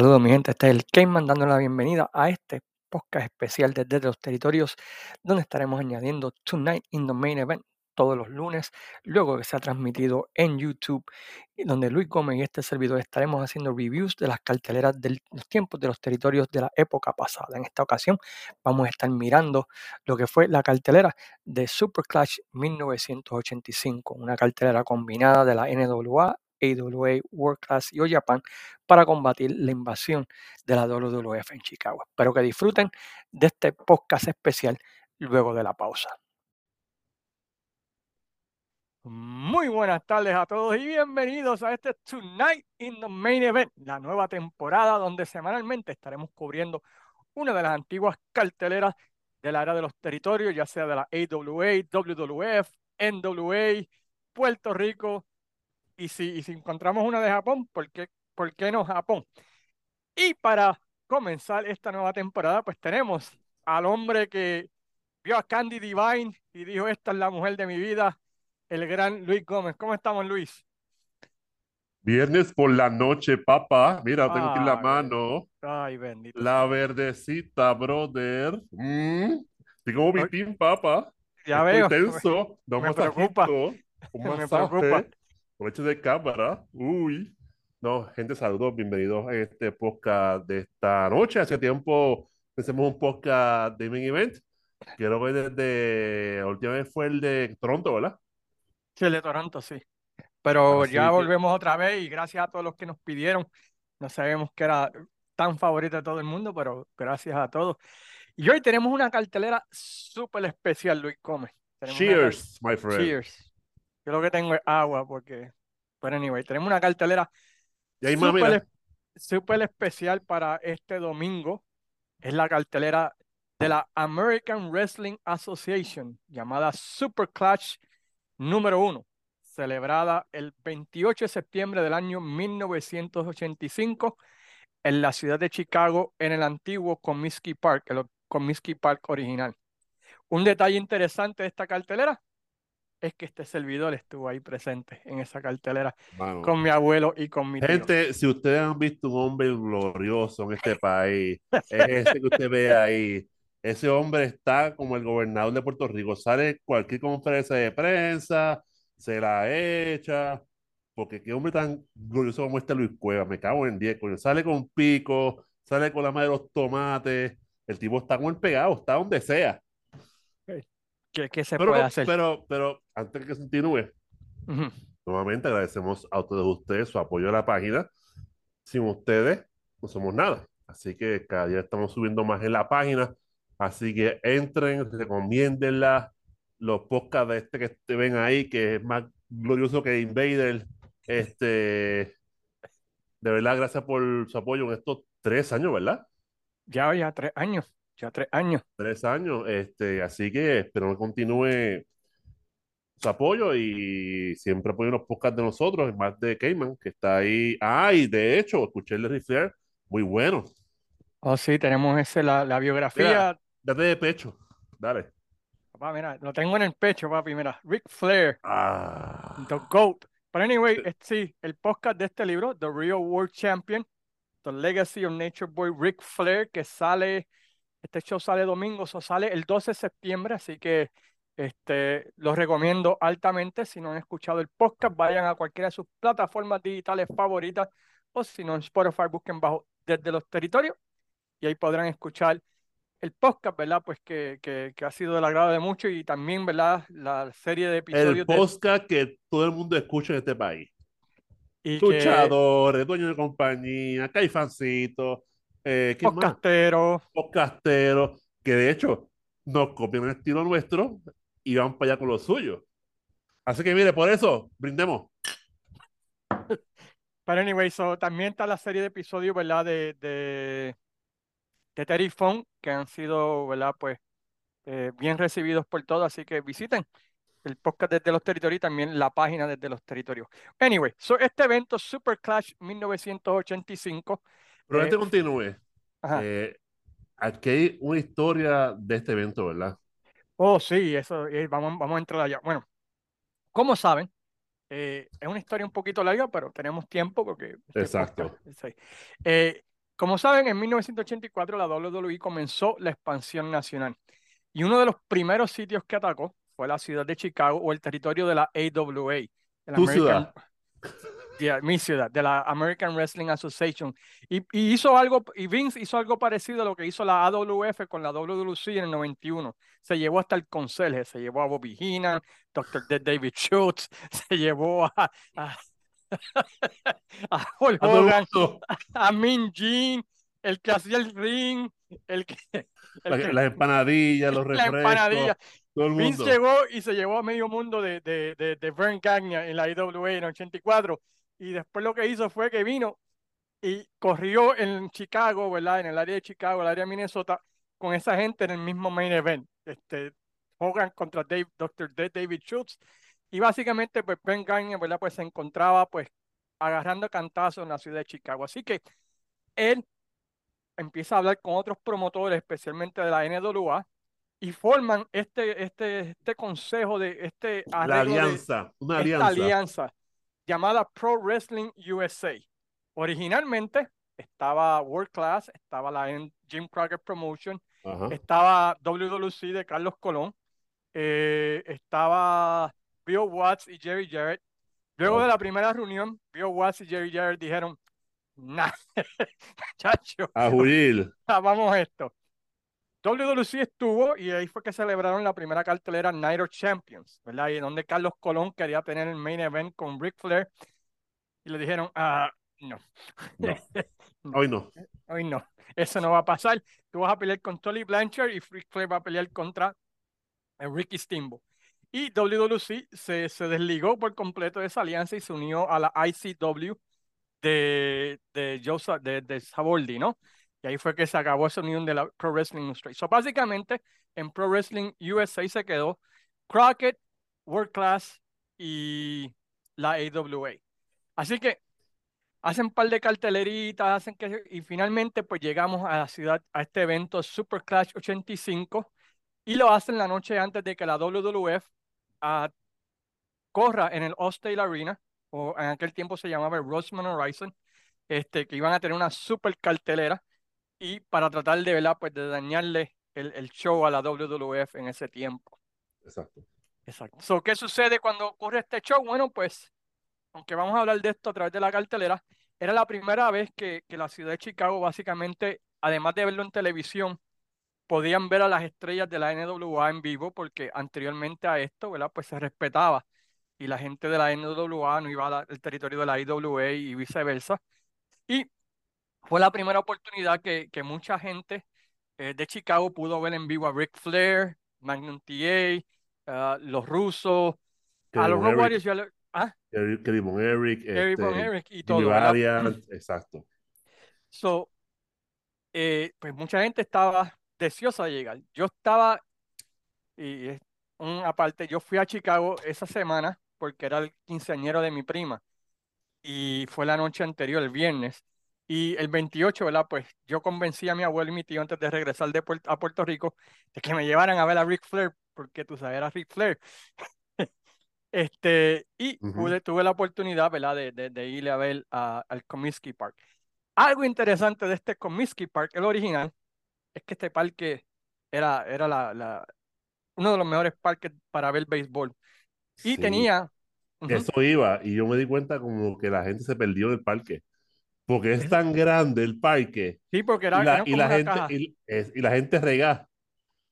Saludos, mi gente. Este es el Cayman dando la bienvenida a este podcast especial desde los territorios, donde estaremos añadiendo Tonight in the Main Event todos los lunes, luego que se ha transmitido en YouTube, donde Luis Gómez y este servidor estaremos haciendo reviews de las carteleras de los tiempos de los territorios de la época pasada. En esta ocasión vamos a estar mirando lo que fue la cartelera de Super Clash 1985, una cartelera combinada de la NWA AWA, World Class y O Japan para combatir la invasión de la WWF en Chicago. Espero que disfruten de este podcast especial luego de la pausa. Muy buenas tardes a todos y bienvenidos a este Tonight in the Main Event, la nueva temporada donde semanalmente estaremos cubriendo una de las antiguas carteleras de la era de los territorios, ya sea de la AWA, WWF, NWA, Puerto Rico, y si, si encontramos una de Japón, ¿por qué, ¿por qué no Japón? Y para comenzar esta nueva temporada, pues tenemos al hombre que vio a Candy Divine y dijo, esta es la mujer de mi vida, el gran Luis Gómez. ¿Cómo estamos, Luis? Viernes por la noche, papá. Mira, tengo aquí la mano. Ay, bendito. La verdecita, brother. Mm, tengo mi team, papá. Ya veo. Tenso. Me, me preocupa. Un me preocupa hecho de cámara. Uy. No, gente, saludos, bienvenidos a este podcast de esta noche. Hace tiempo hicimos un podcast de main event. Quiero que desde la última vez fue el de Toronto, ¿verdad? Sí, el de Toronto, sí. Pero ya volvemos otra vez y gracias a todos los que nos pidieron. No sabemos que era tan favorito de todo el mundo, pero gracias a todos. Y hoy tenemos una cartelera súper especial, Luis Gómez. Cheers, my friend. Cheers. Yo lo que tengo es agua porque, pero anyway, tenemos una cartelera súper especial para este domingo. Es la cartelera de la American Wrestling Association llamada Super Clash número uno, celebrada el 28 de septiembre del año 1985 en la ciudad de Chicago, en el antiguo Comiskey Park, el Comiskey Park original. Un detalle interesante de esta cartelera es que este servidor estuvo ahí presente en esa cartelera con mi abuelo y con mi tío. Gente, si ustedes han visto un hombre glorioso en este país, es ese que usted ve ahí. Ese hombre está como el gobernador de Puerto Rico. Sale cualquier conferencia de prensa, se la echa. Porque qué hombre tan glorioso como este Luis Cueva. Me cago en 10, Sale con pico, sale con la madre de los tomates. El tipo está como el pegado, está donde sea. ¿Qué, se puede hacer? Pero, pero antes que continúe, nuevamente agradecemos a todos ustedes su apoyo a la página. Sin ustedes no somos nada. Así que cada día estamos subiendo más en la página. Así que entren, recomiéndenla. Los podcasts de este que te ven ahí, que es más glorioso que Invader. Este, de verdad, gracias por su apoyo en estos tres años, ¿verdad? Ya, ya, tres años. Ya tres años. Tres años, este, así que espero que continúe su apoyo y siempre apoyen los podcasts de nosotros, más de Cayman, que está ahí. Ay, de hecho, escuché el de Rick muy bueno. Oh, sí, tenemos ese, la, la biografía. date de pecho, dale. Papá, mira, lo tengo en el pecho, papi, mira. Rick Flair, ah. The GOAT. Pero anyway, sí, el podcast de este libro, The Real World Champion, The Legacy of Nature Boy Rick Flair, que sale este show sale domingo, eso sale el 12 de septiembre, así que este, los recomiendo altamente. Si no han escuchado el podcast, vayan a cualquiera de sus plataformas digitales favoritas o si no en Spotify, busquen bajo desde los territorios y ahí podrán escuchar el podcast, ¿verdad? Pues que, que, que ha sido del agrado de muchos y también, ¿verdad? La serie de episodios. El podcast que todo el mundo escucha en este país. Y Luchadores, dueños de compañía, caifancito, eh, podcastero. Podcastero, que de hecho nos copian el estilo nuestro y van para allá con lo suyo. Así que mire, por eso, brindemos. Pero anyway, so, también está la serie de episodios, ¿verdad? De, de, de Terry Fong, que han sido, ¿verdad? Pues eh, bien recibidos por todos, así que visiten el podcast desde los territorios y también la página desde los territorios. Anyway, so este evento Super Clash 1985 pero antes eh, continúe, eh, aquí hay una historia de este evento, ¿verdad? Oh, sí, eso, eh, vamos, vamos a entrar allá. Bueno, como saben, es una historia un poquito larga, pero tenemos tiempo porque... Exacto. Eh, Como saben, en 1984 la WWE comenzó la expansión nacional y uno de los primeros sitios que atacó fue la ciudad de Chicago o el territorio de la AWA. ¿Tu ciudad? Mi ciudad, de la American Wrestling Association. Y, hizo algo, y Vince hizo algo parecido a lo que hizo la AWF con la WWC en el 91. Se llevó hasta el conserje, se llevó a Bobby Heenan, Dr. David Schultz, se llevó a, a, a Hogan, a Min Jin, el que hacía el ring, el que... las empanadillas, los refrescos. Todo el mundo. Vince llegó y se llevó a medio mundo de, de, de, de Vern Gagnon en la IWA en 84 y después lo que hizo fue que vino y corrió en Chicago, ¿verdad? En el área de Chicago, el área de Minnesota, con esa gente en el mismo main event. Este, Hogan contra Dave, Dr. David Schultz. Y básicamente, pues Ben Gagne, ¿verdad? Pues se encontraba, pues, agarrando cantazos en la ciudad de Chicago. Así que él empieza a hablar con otros promotores, especialmente de la NWA, y forman este, este, este consejo de este la alianza, una alianza. alianza llamada Pro Wrestling USA. Originalmente estaba World Class, estaba la Jim Crockett Promotion, estaba WWC de Carlos Colón, eh, estaba Bill Watts y Jerry Jarrett. Luego de la primera reunión, Bill Watts y Jerry Jarrett dijeron, nah, chacho, a vamos a esto. WWC estuvo y ahí fue que celebraron la primera cartelera Night of Champions, ¿verdad? Y donde Carlos Colón quería tener el main event con Ric Flair y le dijeron, ah, no. Hoy no. Hoy no. Eso no va a pasar. Tú vas a pelear con Tolly Blanchard y Ric Flair va a pelear contra Ricky Steamboat. Y WWC se, se desligó por completo de esa alianza y se unió a la ICW de, de, Joseph, de, de Saboldi, ¿no? Y ahí fue que se acabó esa unión de la Pro Wrestling Industry. So, básicamente, en Pro Wrestling USA se quedó Crockett, World Class y la AWA. Así que hacen un par de carteleritas, hacen que, y finalmente pues llegamos a la ciudad, a este evento Super Clash 85, y lo hacen la noche antes de que la WWF ah, corra en el Allstate Arena, o en aquel tiempo se llamaba el Roseman Horizon, este, que iban a tener una super cartelera y para tratar de, ¿verdad? Pues de dañarle el, el, show a la WWF en ese tiempo. Exacto. Exacto. So, ¿Qué sucede cuando ocurre este show? Bueno, pues, aunque vamos a hablar de esto a través de la cartelera, era la primera vez que, que la ciudad de Chicago, básicamente, además de verlo en televisión, podían ver a las estrellas de la NWA en vivo, porque anteriormente a esto, ¿verdad? Pues se respetaba y la gente de la NWA no iba al territorio de la IWA y viceversa. Y fue la primera oportunidad que, que mucha gente eh, de Chicago pudo ver en vivo a Ric Flair, Magnum TA, ah, los rusos, a los Road Warriors. ¿ah? Von Eric, este, Eric y todo. exacto. So, eh, pues mucha gente estaba deseosa de llegar. Yo estaba, y un, aparte, yo fui a Chicago esa semana porque era el quinceañero de mi prima y fue la noche anterior, el viernes. Y el 28, ¿verdad? Pues yo convencí a mi abuelo y mi tío antes de regresar de a Puerto Rico de que me llevaran a ver a Ric Flair, porque tú sabes, era Ric Flair. este, y tuve la oportunidad, ¿verdad? De, de, de irle a ver al Comiskey Park. Algo interesante de este Comiskey Park, el original, es que este parque era, era la, la, uno de los mejores parques para ver béisbol. Y tenía... Eso iba, y yo me di cuenta como que la gente se perdió del parque porque es tan grande el parque. Sí, porque era, y la, gente y, y, la gente rega.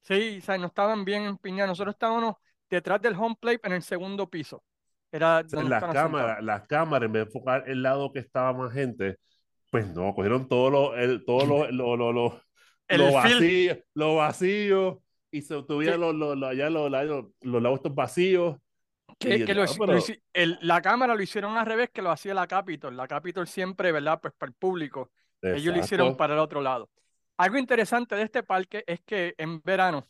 Sí, o sea, no estaban bien empeñados. Nosotros estábamos detrás del home plate en el segundo piso. Era las cámaras, las cámaras, en vez de enfocar el lado que estaba más gente, pues no, cogieron todo lo, el, todo lo, lo, lo, lo, lo vacío, lo vacío, y se tuvieron los, los, los, los, los lados vacíos, que, que lo, el, la cámara lo hicieron al revés que lo hacía la Capitol. La Capitol siempre, ¿verdad? Pues para el público. Ellos lo hicieron para el otro lado. Algo interesante de este parque es que en verano,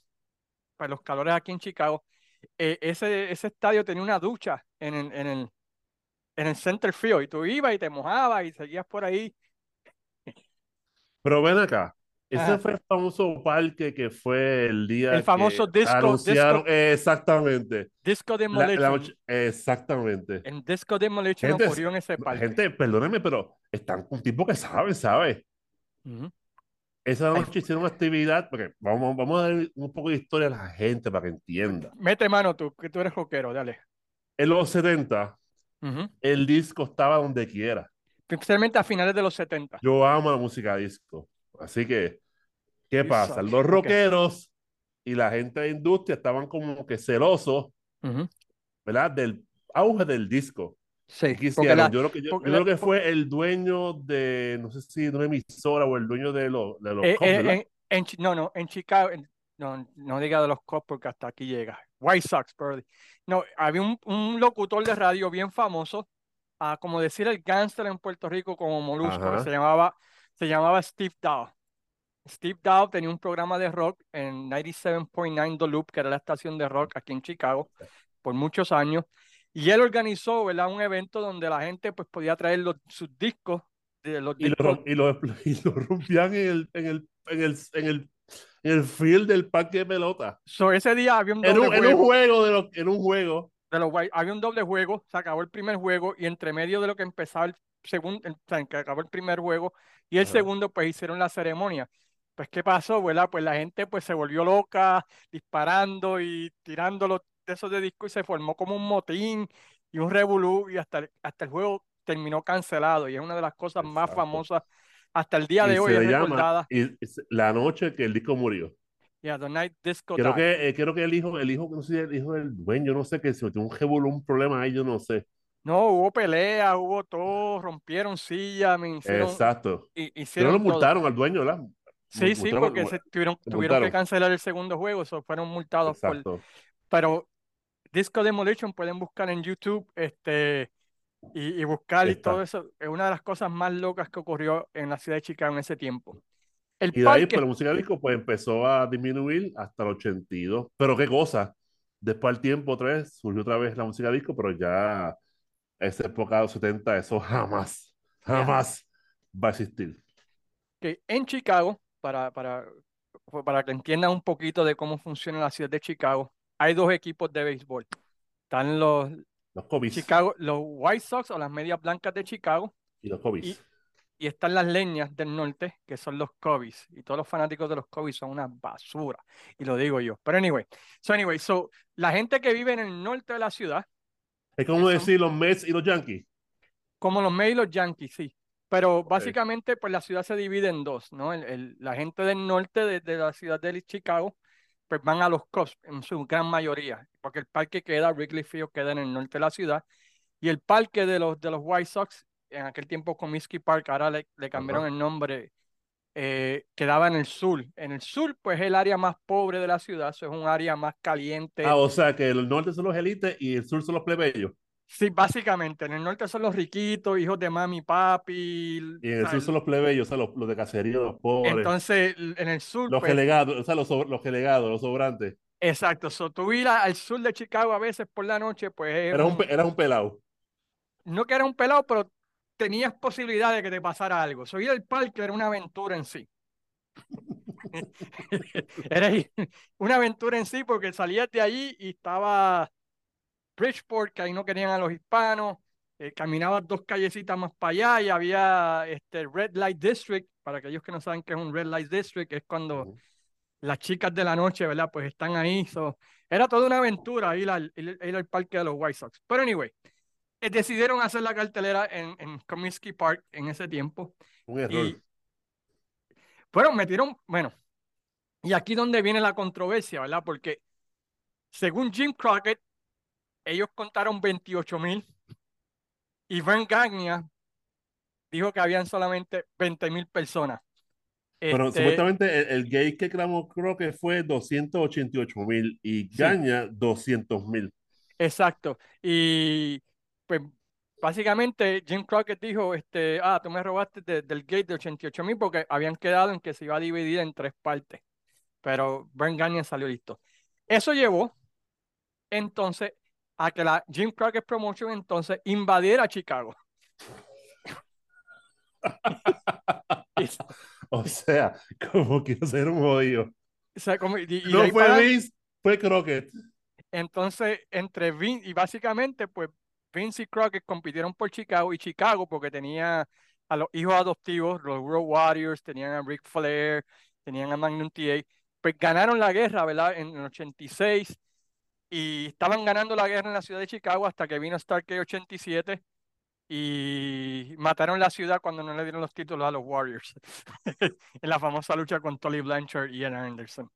para los calores aquí en Chicago, eh, ese, ese estadio tenía una ducha en el, en, el, en el center field y tú ibas y te mojabas y seguías por ahí. Pero ven acá, ese fue el famoso parque que fue el día el famoso disco, disco, exactamente disco demolition exactamente en disco demolition gente, ocurrió en ese parque gente perdóneme pero están un tipo que sabe sabe Esa noche hicieron una actividad, porque vamos, vamos a dar un poco de historia a la gente para que entienda. Mete mano tú, que tú eres rockero, dale. En los 70, el disco estaba donde quiera. Especialmente a finales de los 70. Yo amo la música disco. Así que, ¿qué pasa? Los rockeros y la gente de industria estaban como que celosos, ¿verdad? Del auge del disco. Sí, yo, creo que, yo, creo que fue el dueño de, no sé si de una emisora o el dueño de, los de los eh, eh, en, No, no, en Chicago, no, no diga de los Cubs porque hasta aquí llega. White Sox, perdón. No, había un, un, locutor de radio bien famoso, a como decir el gangster en Puerto Rico como Molusco, se llamaba, se llamaba Steve Dow. Steve Dow tenía un programa de rock en 97.9 The Loop, que era la estación de rock aquí en Chicago, por muchos años. Y él organizó ¿verdad? un evento donde la gente pues, podía traer los, sus discos. De los y, Lo, y, lo, rompían en el, en el, en el, en el, en el field del parque de pelota. So, ese día había un doble en un, juego. En un juego, de los, en un juego. De los, había un doble juego, se acabó el primer juego y entre medio de lo que empezaba el segundo, o sea, que acabó el primer juego y el segundo, pues hicieron la ceremonia. Pues, ¿qué pasó, verdad? Pues la gente pues se volvió loca, disparando y tirando los esos de disco y se formó como un motín y un revolú y hasta, hasta el juego terminó cancelado y es una de las cosas más famosas hasta el día de hoy. Se llama, y, la noche que el disco murió. Yeah, The Night Disco creo que, eh, creo que el hijo, el hijo, no sé, el hijo del dueño, no sé, que se metió un revolú, un problema ahí, yo no sé. No, hubo pelea, hubo todo, rompieron sillas, me hicieron, Exacto. Y, hicieron Pero lo multaron al dueño, ¿verdad? Sí, sí, porque se tuvieron, tuvieron que cancelar el segundo juego, eso fueron multados por... Pero Disco Demolition pueden buscar en YouTube este, y, buscar y todo eso. Es una de las cosas más locas que ocurrió en la ciudad de Chicago en ese tiempo. El y de ahí, pues, la música disco pues, empezó a disminuir hasta el 82. Pero qué cosa, después al tiempo otra vez, surgió otra vez la música disco, pero ya esa época de los 70, eso jamás, jamás va a existir. Que en Chicago, para, para, para que entiendan un poquito de cómo funciona la ciudad de Chicago, hay dos equipos de béisbol. Están los, los Chicago, los White Sox o las medias blancas de Chicago. Y los Cubs. Y, están las leñas del norte, que son los Cubs. Y todos los fanáticos de los Cubs son una basura. Y lo digo yo. Pero anyway, so anyway, so la gente que vive en el norte de la ciudad. Es como decir los Mets y los Yankees. Como los Mets y los Yankees, sí. Pero básicamente, pues la ciudad se divide en dos, ¿no? El, la gente del norte de, de la ciudad de Chicago pues van a los Cubs en su gran mayoría, porque el parque queda, Wrigley Field queda en el norte de la ciudad, y el parque de los, de los White Sox, en aquel tiempo Comiskey Park, ahora le, le cambiaron el nombre, eh, quedaba en el sur. En el sur, pues es el área más pobre de la ciudad, eso es un área más caliente. Ah, o sea que el norte son los élites y el sur son los plebeyos. Sí, básicamente, en el norte son los riquitos, hijos de mami, papi. Y en el sur son los plebeyos, o sea, los, los, de cacería, los pobres. Entonces, en el sur. Los pues, delegados, o sea, los, los delegados, los sobrantes. Exacto, so, tú ir al sur de Chicago a veces por la noche, pues. Era un, era un pelado. No que era un pelado, pero tenías posibilidad de que te pasara algo. So, ir al parque era una aventura en sí. era una aventura en sí porque salías de allí y estaba Bridgeport, que ahí no querían a los hispanos. Eh, caminabas dos callecitas más para allá y había este Red Light District. Para aquellos que no saben qué es un Red Light District, es cuando las chicas de la noche, ¿verdad? Pues están ahí. era toda una aventura ir al, ir, al parque de los White Sox. Pero anyway, decidieron hacer la cartelera en, en Comiskey Park en ese tiempo. Un error. Y, bueno, metieron, bueno, y aquí donde viene la controversia, ¿verdad? Porque según Jim Crockett, ellos contaron 28 mil y Van Gagnia dijo que habían solamente 20 mil personas. Pero este, supuestamente el, gay que clamó creo que fue 288 mil y Gagnia 200 mil. Exacto. Y pues básicamente Jim Crockett dijo, este, ah, tú me robaste del gate de 88 mil porque habían quedado en que se iba a dividir en tres partes. Pero Van Gagnia salió listo. Eso llevó entonces a que la Jim Crockett Promotion entonces invadiera Chicago. o sea, como quiero ser un jodido. O sea, como, y, no fue Vince, fue Crockett. Entonces, entre Vince, y básicamente, pues Vince y Crockett compitieron por Chicago, y Chicago, porque tenía a los hijos adoptivos, los World Warriors, tenían a Rick Flair, tenían a Magnum TA, pues ganaron la guerra, ¿verdad? En el 86 y estaban ganando la guerra en la ciudad de Chicago hasta que vino Starkey 87 y mataron la ciudad cuando no le dieron los títulos a los Warriors en la famosa lucha con Tolly Blanchard y Ian Anderson.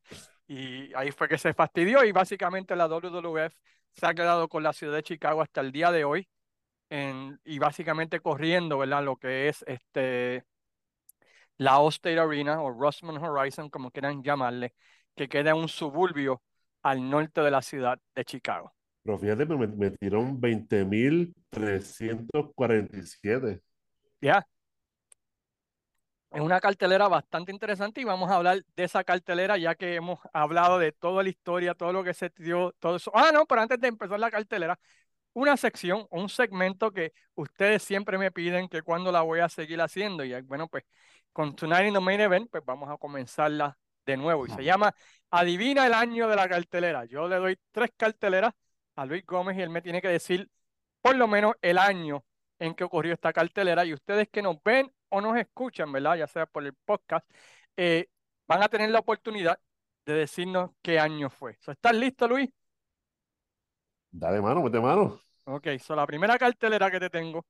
Y ahí fue que se fastidió y básicamente la WWF se ha quedado con la ciudad de Chicago hasta el día de hoy en, y básicamente corriendo, ¿verdad? Lo que es este la Allstate Arena o Rossman Horizon, como quieran llamarle, que queda en un suburbio al norte de la ciudad de Chicago. Pero fíjate, me metieron 20.347. Ya. Es una cartelera bastante interesante y vamos a hablar de esa cartelera ya que hemos hablado de toda la historia, todo lo que se dio, todo eso. Ah, no, pero antes de empezar la cartelera, una sección, un segmento que ustedes siempre me piden que cuando la voy a seguir haciendo. Y bueno, pues con Tonight in the Main Event, pues vamos a comenzarla de nuevo. Y se llama Adivina el año de la cartelera. Yo le doy tres carteleras a Luis Gómez y él me tiene que decir por lo menos el año en que ocurrió esta cartelera. Y ustedes que nos ven o nos escuchan, ¿verdad? Ya sea por el podcast, eh, van a tener la oportunidad de decirnos qué año fue. ¿Estás listo, Luis? Dale mano, mete mano. Ok, so la primera cartelera que te tengo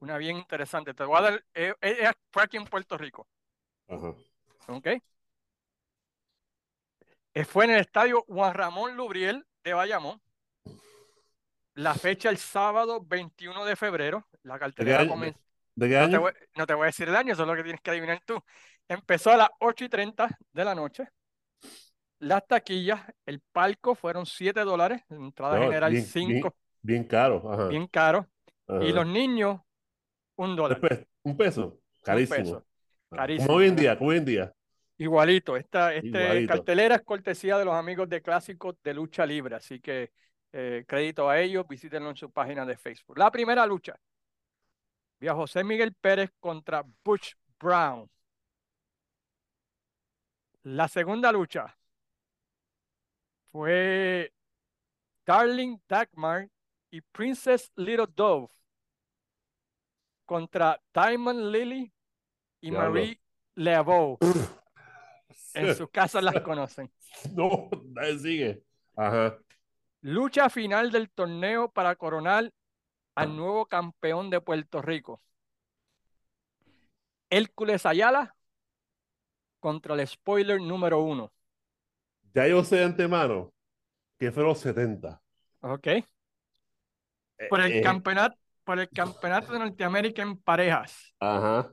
una bien interesante. Te voy a dar, eh, eh, eh, fue aquí en Puerto Rico. Ajá. ¿Ok? Fue en el estadio Juan Ramón Lubriel de Bayamón. La fecha el sábado 21 de febrero. La cartelera comenzó. ¿De qué año? No te, voy, a decir el año, eso es lo que tienes que adivinar tú. Empezó a las 8 y 30 de la noche. Las taquillas, el palco fueron 7 dólares, entrada general 5. Bien, caro. Ajá. Bien caro. Y los niños un dólar. Un peso. Carísimo. Ah, carísimo. Como hoy en día, como hoy en día. Igualito. Esta este cartelera es cortesía de los amigos de Clásicos de Lucha Libre. Así que eh, crédito a ellos. Visítenlo en su página de Facebook. La primera lucha. Vi a José Miguel Pérez contra Butch Brown. La segunda lucha fue Darling Dagmar y Princess Little Dove contra Diamond Lily y Marie Lebeau. en su casa las conocen. No, sigue. Ajá. Lucha final del torneo para coronar al nuevo campeón de Puerto Rico. Hércules Ayala contra el spoiler número uno. Ya yo sé de antemano que fue los 70. Ok. Eh, Por el eh, campeonato, por el Campeonato de Norteamérica en parejas. Ajá.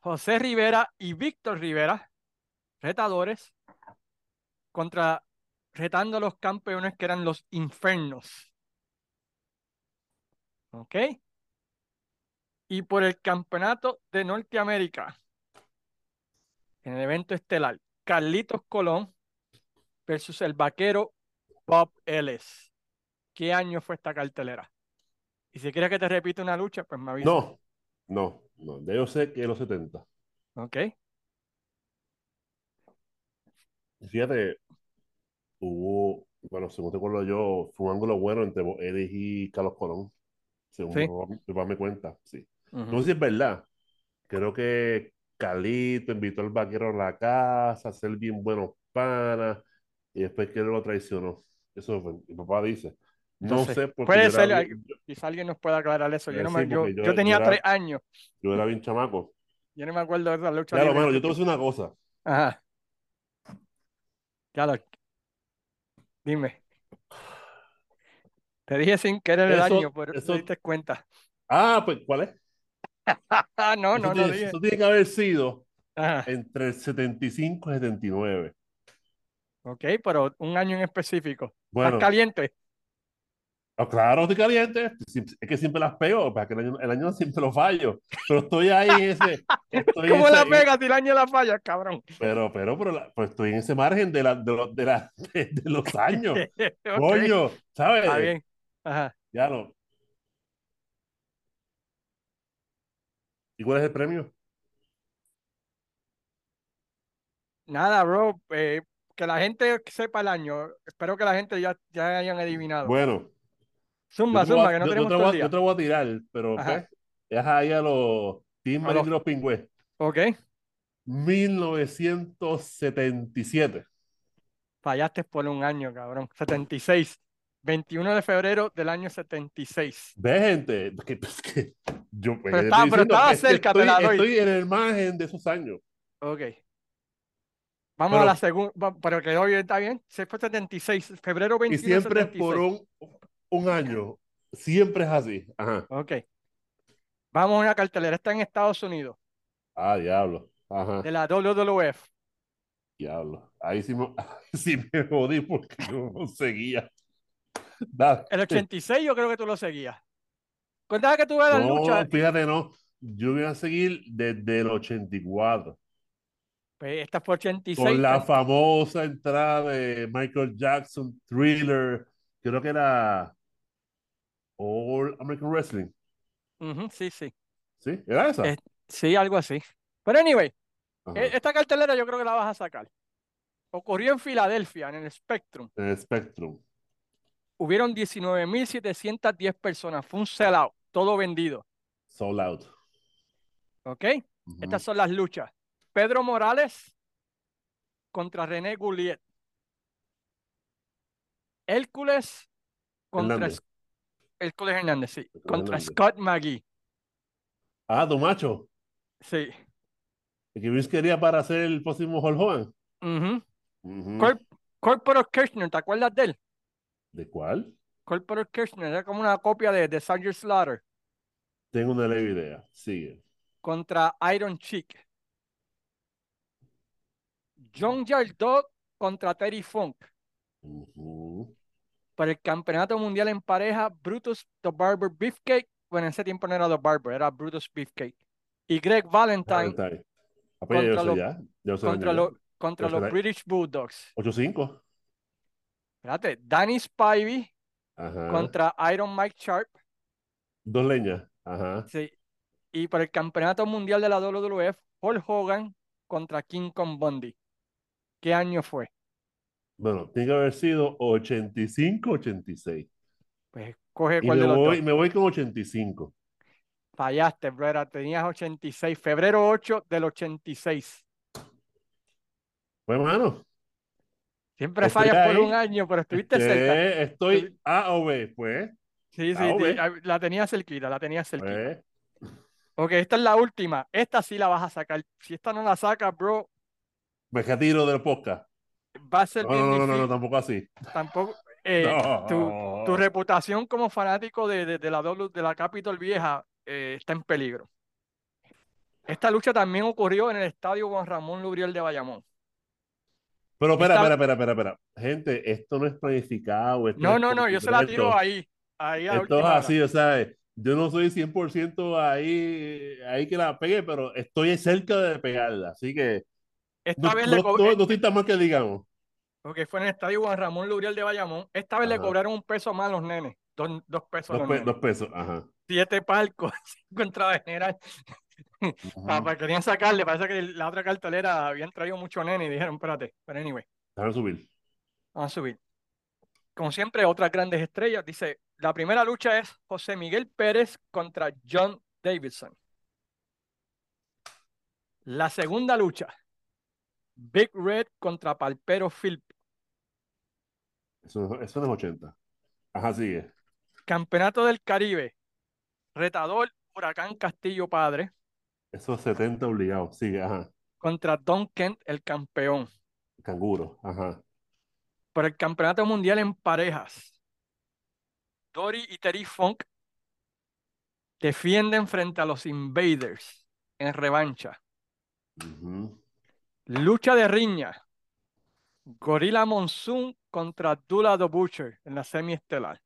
José Rivera y Víctor Rivera, retadores, contra retando a los campeones que eran los infernos. ¿Ok? Y por el Campeonato de Norteamérica, en el evento estelar, Carlitos Colón versus el vaquero Bob Ellis. ¿Qué año fue esta cartelera? Y si quieres que te repita una lucha, pues me avisa. No, no, no. De yo sé que es los 70. Ok. Fíjate, hubo, bueno, según te acuerdo yo, fue un ángulo bueno entre Eddie y Carlos Colón. Según sí. me, me cuenta, sí. No sé si es verdad. Creo que Calito invitó al vaquero a la casa, a ser bien buenos panas, y después que lo traicionó. Eso fue, mi papá dice. No sé, porque puede ser, quizá alguien nos pueda aclarar eso. Yo, no yo, tenía tres años. Yo era bien chamaco. Yo no me acuerdo de esa lucha. Claro, bueno, yo te voy a decir una cosa. Ajá. Claro. Dime. Te dije sin querer el año, pero eso... te diste cuenta. Ah, pues, ¿cuál es? no, no, no. Eso tiene que haber sido entre el 75 y 79. Ok, pero un año en específico. Bueno, caliente? Oh, claro, estoy caliente. Es que siempre las pego, para que el año, el año siempre lo fallo. Pero estoy ahí en ese. ¿Cómo la pegas si el año la falla, cabrón? Pero, pero, pero pues estoy en ese margen de, la, de, de, la, de, los años. Coño, ¿sabes? Está bien. Ajá. Ya lo. ¿Y cuál es el premio? Nada, bro. Eh, que la gente sepa el año. Espero que la gente ya, ya hayan adivinado. Bueno, Zumba, zumba, que no tenemos yo te, voy, yo te voy a tirar, pero pues, es ahí a los Team A los- los Pingües. Ok. 1977. Fallaste por un año, cabrón. 76. 21 de febrero del año 76. Ve, gente, que, que yo Pero estaba- pero estaba es que cerca, te estoy, la doy. estoy en el margen de esos años. Ok. Vamos a Pero- la segunda, pero quedó bien, está bien. Se fue 76, febrero 21 Y siempre es 76. por un, un año. Siempre es así. Ajá. Ok. Vamos a una cartelera. Está en Estados Unidos, Ah, diablo. Ajá. de la WWF. Diablo. Ahí sí me, ahí sí me jodí porque yo no seguía. Dale. El 86 yo creo que tú lo seguías. Cuéntame que tú la No, lucha. fíjate, no. Yo voy a seguir desde el 84. Pues esta fue 86. Con la pues, famosa entrada de Michael Jackson, Thriller. Creo que era All American Wrestling. ujú, sí, sí. ¿Sí? ¿Era esa? Eh, Sí, algo así. Pero anyway, Ajá. e- esta cartelera yo creo que la vas a sacar. Ocurrió en Filadelfia, en el Spectrum. En el Spectrum. Hubieron 19.710 personas. Fue un sellout, todo vendido. Sold Out. ¿Ok? Estas son las luchas. Pedro Morales contra René Gouliet. Hércules contra Hernández. S- Hércules Hernández, sí. Contra. Scott McGee. Ah, tu macho. Sí. El que Vince quería para hacer el próximo Hulk Hogan. Ujú. Ujú. Corp- Corporal Kirchner, ¿te acuerdas de él? ¿De cuál? Corporal Kirchner era como una copia de, de Sergeant Slaughter Tengo una leve idea. Sigue. contra Iron Chick. John Yardog contra Terry Funk. Ujú. Para el campeonato mundial en pareja, Brutus the Barber Beefcake. Bueno, en ese tiempo no era The Barber, era Brutus Beefcake. Y Greg Valentine Valentine. Ya yo contra los- ya. Sé contra, los contra Yo los British Bulldogs. ya. 8-5. Espérate, Danny Spivey Ajá. contra Iron Mike Sharp. Dos leñas. Ajá. Sí. Y para el campeonato mundial de la WWF, Hulk Hogan contra King Kong Bundy. ¿Qué año fue? Bueno, tiene que haber sido 85-86. Pues coge Y cuál me de los voy, dos. me voy con 85. Fallaste, brother. Tenías 86. Febrero 8 del 86. Pues, mano, Siempre fallas por un año, pero estuviste cerca. que estoy A o B, pues. Sí, sí, la tenías cerquita, la tenías cerquita. pues. Ok, esta es la última. Esta sí la vas a sacar. Si esta no la sacas, bro, Me retiro del podcast. Va a ser No, bien no, no, no, no, difícil. tampoco así. Tampoco. eh, tu, No. tu reputación como fanático de, de, de la, de la Capitol Vieja eh, está en peligro. Esta lucha también ocurrió en el estadio Juan Ramón Lubriel de Bayamón. Pero espera, espera, espera, espera, espera. Gente, esto no es planificado. Esto No, no, no, yo se la tiro ahí. Ahí a Esto es hora. así, o sea, yo no soy 100% ahí, ahí que la pegue, pero estoy cerca de pegarla. Así que Esta no, vez no, le co- no- eh, no mal que digamos. porque fue en el estadio Juan Ramón Lubriel de Bayamón. Esta vez le cobraron un peso más a los nenes. Dos, dos pesos a Dos, los pe- nenes. dos pesos, ajá. Siete palcos, cinco entradas general. Ujú. Pa- pa- querían sacarle, parece que la otra cartelera habían traído mucho nene y dijeron, espérate, pero anyway, Déjame subir. vamos a subir. Como siempre, otras grandes estrellas. Dice, la primera lucha es José Miguel Pérez contra John Davidson. La segunda lucha, Big Red contra Palpero Phil. Eso, eso es 80. Ajá, sigue. Campeonato del Caribe, retador Huracán Castillo Padre Eso es 70 obligado. Sigue, ajá. contra Don Kent, el campeón. Canguro, ajá. por el Campeonato Mundial en parejas. Dory y Terry Funk defienden frente a los Invaders en revancha. Ujú. Lucha de riña. Gorilla Monsoon contra Abdullah the Butcher en la semiestelar.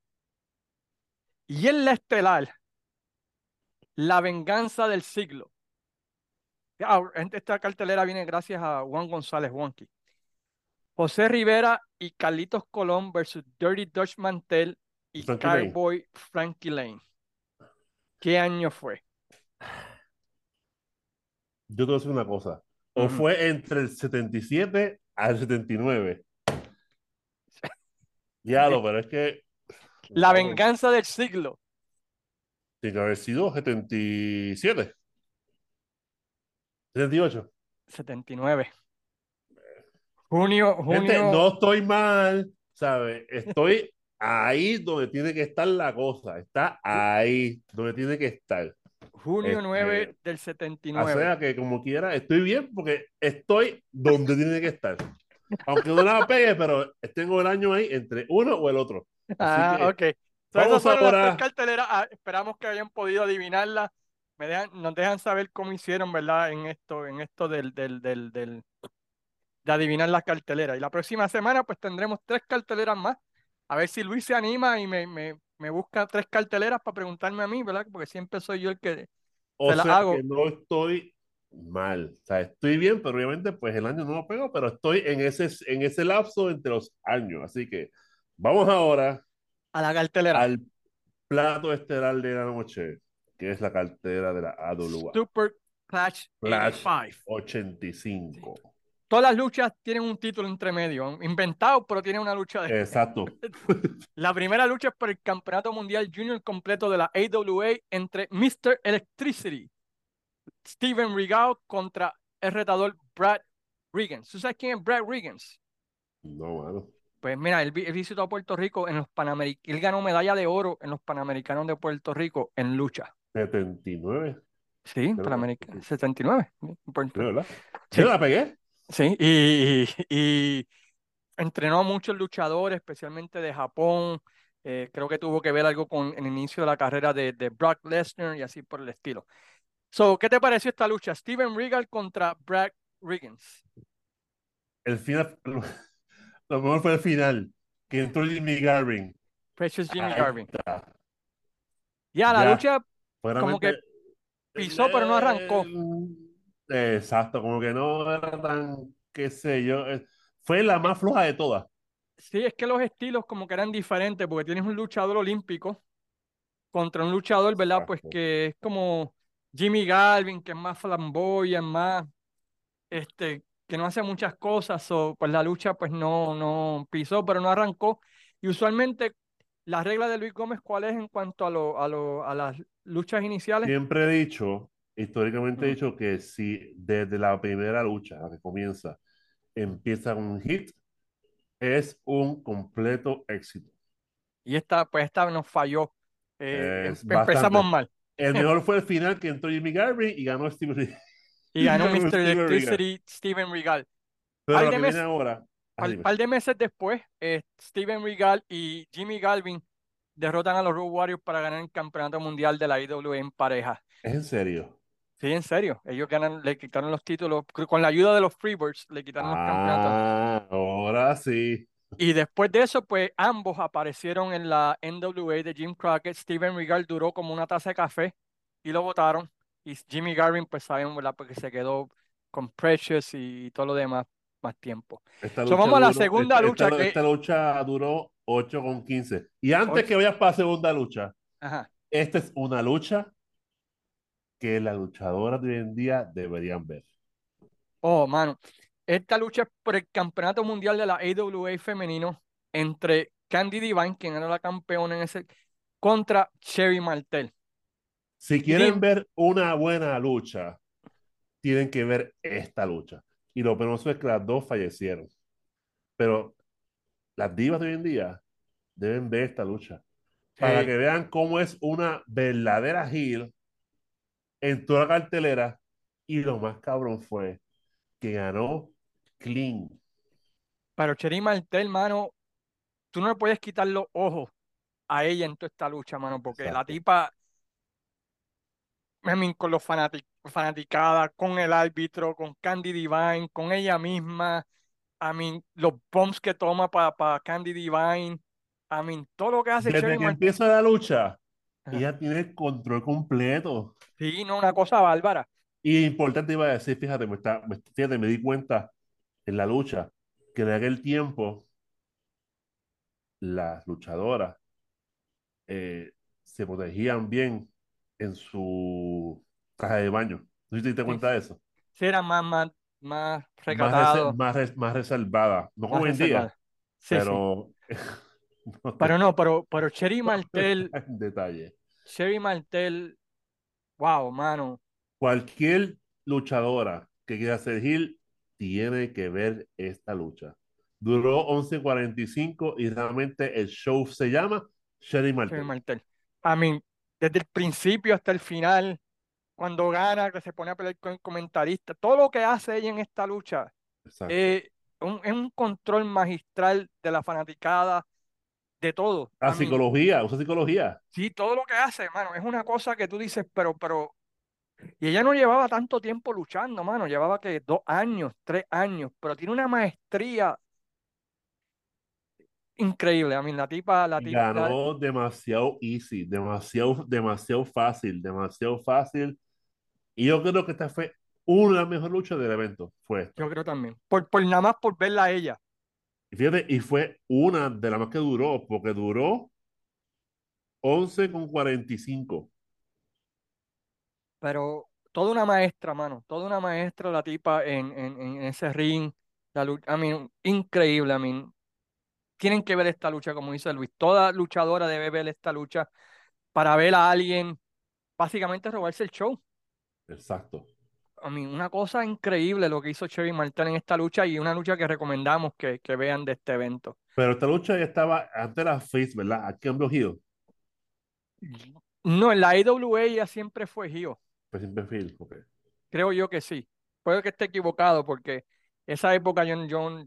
Y en la estelar, la venganza del siglo. Esta cartelera viene gracias a Juan González Wonky. José Rivera y Carlitos Colón versus Dirty Dutch Mantel y Frankie Lane. Cowboy Frankie Lane. ¿Qué año fue? Yo te voy a decir una cosa. O fue entre el 77 al 79. Diablo, pero es que. La venganza del siglo. Tiene que haber sido 77. 78. 79. Junio, junio. Gente, no estoy mal, ¿sabes? Estoy ahí donde tiene que estar la cosa. Está ahí donde tiene que estar. Junio 9 este, del 79. O sea que como quiera, estoy bien porque estoy donde tiene que estar. Aunque no la pegue, pero tengo el año ahí entre uno o el otro. ah, ok. vamos ahora... carteleras. Ah, esperamos que hayan podido adivinarla. Me dejan, nos dejan saber cómo hicieron, ¿verdad? En esto, en esto del, del, del, del de adivinar las carteleras. Y la próxima semana pues tendremos tres carteleras más. A ver si Luis se anima y me, me, me busca tres carteleras para preguntarme a mí, ¿verdad? Porque siempre soy yo el que o sea, hago. que no estoy mal. O sea, estoy bien, pero obviamente pues el año no lo pego, pero estoy en ese, en ese lapso entre los años. Así que vamos ahora a la cartelera. Al plato estelar de la noche, que es la cartera de la AWA. Super Clash, Clash 85 todas las luchas tienen un título entre medio, inventado, pero tienen una lucha de. Exacto. La primera lucha es por el Campeonato Mundial Junior completo de la AWA entre Mr. Electricity, Steven Regal contra el retador Brad Riggins. ¿Tú sabes quién es Brad Riggins? No, bueno. Pues mira, él, visitó a Puerto Rico en los Panamericanos. Él ganó medalla de oro en los Panamericanos de Puerto Rico en lucha. 79. Sí, Panamericanos. 79. ¿Verdad? Sí. la pegué? Sí, y, y, entrenó a muchos luchadores, especialmente de Japón. Eh, creo que tuvo que ver algo con el inicio de la carrera de, de Brock Lesnar y así por el estilo. So, ¿Qué te pareció esta lucha? Steven Regal contra Brad Riggins. El final, lo mejor fue el final, que entró Jimmy Garvin. Precious Jimmy Garvin. Ya, la lucha como que pisó, pero no arrancó. Exacto, como que no era tan, qué sé yo, eh, fue la más floja de todas. Sí, es que los estilos como que eran diferentes, porque tienes un luchador olímpico contra un luchador, ¿verdad? Pues que es como Jimmy Galvin, que es más flamboyante, más, este, que no hace muchas cosas, o pues la lucha pues no, no pisó, pero no arrancó. Y usualmente la regla de Luis Gómez, ¿cuál es en cuanto a, lo, a, lo, a las luchas iniciales? Siempre he dicho históricamente he dicho que si desde la primera lucha, la que comienza, empieza un hit, es un completo éxito. Y esta, pues esta nos falló. Eh, empezamos mal. El mejor fue el final que entró Jimmy Garvin y ganó Steven Regal. Y ganó Mr. Electricity Steven Regal. Pero ahora, Un par de meses después, eh, Steven Regal y Jimmy Galvin derrotan a los Road Warriors para ganar el campeonato mundial de la IW en pareja. ¿Es en serio? Sí, en serio. Ellos ganan, le quitaron los títulos. Con la ayuda de los Freebirds, le quitaron los campeonatos. Ah, ahora sí. Y después de eso, pues ambos aparecieron en la NWA de Jim Crockett. Steven Regal duró como una taza de café y lo votaron. Y Jimmy Garvin, pues sabemos, ¿verdad? Porque se quedó con Precious y todo lo demás más tiempo. Esta vamos a la segunda lucha. Esta, lucha duró 8 con 15. Y antes que vayas para la segunda lucha, esta es una lucha que las luchadoras de hoy en día deberían ver. Oh, mano. Esta lucha es por el campeonato mundial de la AWA femenino entre Candy Divine, quien era la campeona en ese, contra Sherry Martel. Si quieren ver una buena lucha, tienen que ver esta lucha. Y lo penoso es que las dos fallecieron. Pero las divas de hoy en día deben ver esta lucha. Para que vean cómo es una verdadera heel en toda la cartelera y lo más cabrón fue que ganó clean. Pero Cherry Martel, mano, tú no le puedes quitar los ojos a ella en toda esta lucha, mano, porque la tipa, con los fanáticos, fanaticada, con el árbitro, con Candy Divine, con ella misma, I mean, los bombs que toma para Candy Divine, I mean, todo lo que hace Desde que empieza la lucha, ella tiene el control completo. Sí, no, una cosa bárbara. Y importante iba a decir, fíjate, me, está, fíjate, me di cuenta en la lucha que de aquel tiempo las luchadoras eh, se protegían bien en su caja de baño. ¿No te diste cuenta de eso? Sí, era más, más, más recatado. Más, más, reservada. No como hoy en día, pero... pero no, pero, pero Cherry Martel... detalle. Sherry Martel, wow, mano. Cualquier luchadora que quiera ser heel tiene que ver esta lucha. Duró 11.45 y realmente el show se llama Sherry Martel. Sherry Martel. A mí, desde el principio hasta el final, cuando gana, que se pone a pelear con el comentarista, todo lo que hace ella en esta lucha eh, un, es un control magistral de la fanaticada, de todo. La psicología, usa psicología. Sí, todo lo que hace, hermano, es una cosa que tú dices, pero, pero, y ella no llevaba tanto tiempo luchando, mano, llevaba que dos años, tres años, pero tiene una maestría increíble. A mí, la tipa, la tipa. Ganó demasiado easy, demasiado, demasiado fácil, demasiado fácil. Y yo creo que esta fue una de las mejores luchas del evento. Fue Yo creo también. Por, por nada más por verla a ella. Y fíjate, y fue una de las más que duró, porque duró 11 con 45. Pero toda una maestra, mano. Toda una maestra la tipa en, en, en ese ring. La lucha, a mí, increíble, a mí. Tienen que ver esta lucha, como dice Luis. Toda luchadora debe ver esta lucha para ver a alguien básicamente robarse el show. Exacto. A mí, una cosa increíble lo que hizo Chevy Martel en esta lucha y una lucha que recomendamos que, que vean de este evento. Pero esta lucha ya estaba antes de la Face, ¿verdad? Aquí en Hill. No, en la IWA ya siempre fue Hill. Pues siempre fue ok. Creo yo que sí. Puede que esté equivocado porque esa época yo, yo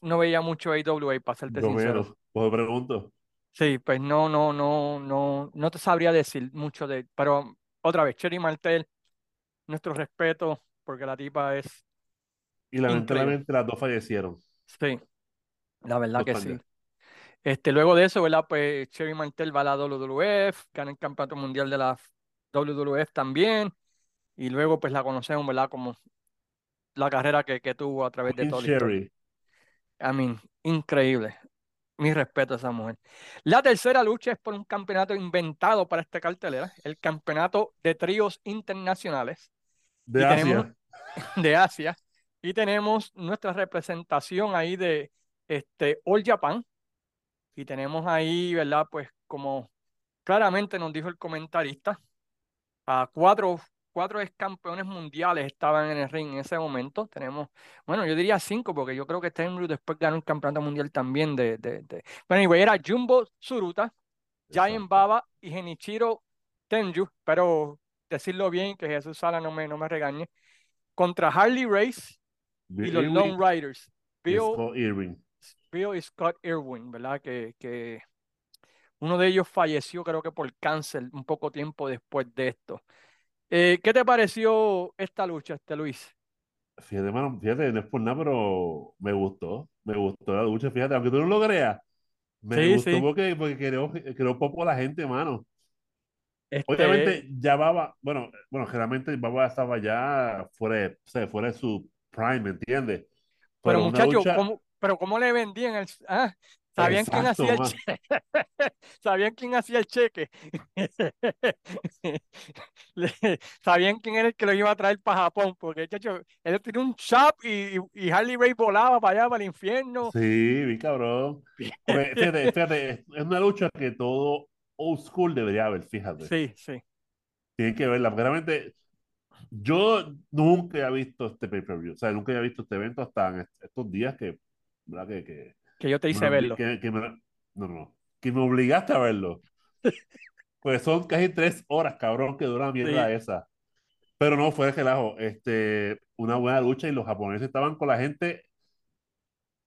no veía mucho AWA, para serte sincero. pues pregunto. Sí, pues no, no, no, no, no te sabría decir mucho de, pero otra vez, Cherry Martel, nuestro respeto, porque la tipa es. Y lamentablemente las dos fallecieron. Sí, la verdad que sí. Este, luego de eso, ¿verdad? Pues Cherry Martel va a la WWF, gana el campeonato mundial de la WWF también. Y luego, pues la conocemos, ¿verdad? Como la carrera que, que tuvo a través de todo Cherry. I mean, increíble. Mi respeto a esa mujer. La tercera lucha es por un campeonato inventado para esta cartelera, el campeonato de tríos internacionales. De Asia. de Asia. Y tenemos nuestra representación ahí de este, All Japan. Y tenemos ahí, ¿verdad? Pues como claramente nos dijo el comentarista, a cuatro cuatro ex campeones mundiales estaban en el ring en ese momento. Tenemos, bueno, yo diría cinco, porque yo creo que Tenryu después ganó un campeonato mundial también de. de, de... Pero anyway, era Jumbo Tsuruta, Giant Baba y Genichiro Tenju, pero decirlo bien, que Jesús Sala no me, no me regañe, contra Harley Race y los Lone Riders. Bill, Scott Irwin. Bill y Scott Irwin, ¿verdad? Que, que uno de ellos falleció, creo que por cáncer, un poco tiempo después de esto. Eh, ¿Qué te pareció esta lucha, este Luis? Fíjate, hermano, fíjate, no es por nada, pero me gustó. Me gustó la lucha, fíjate, aunque tú no lo creas. Me gustó porque, porque creo, creo poco a la gente, hermano. Este... Obviamente ya Baba, bueno, bueno, generalmente Baba estaba ya fuera de, o sea, fuera de su prime, ¿me entiendes? Pero, muchachos, ¿cómo, pero ¿cómo le vendían el... Ah, ¿Sabían quién hacía el cheque? ¿Sabían quién hacía el cheque? ¿Sabían quién era el que lo iba a traer para Japón? Porque chacho, él tiene un shop y, y Harley Ray volaba para allá, para el infierno. Sí, vi cabrón. fíjate, fíjate, es una lucha que todo old school debería haber, fíjate. Sí, sí. Tienen que verla, porque realmente yo nunca he visto este pay-per-view, o sea, nunca he visto este evento hasta estos días que, ¿verdad? Que, que que yo te hice verlo. Que, me, no, no, que me obligaste a verlo. pues son casi tres horas, cabrón, que dura la mierda esa. Pero no, fue de relajo. Este, una buena lucha y los japoneses estaban con la gente.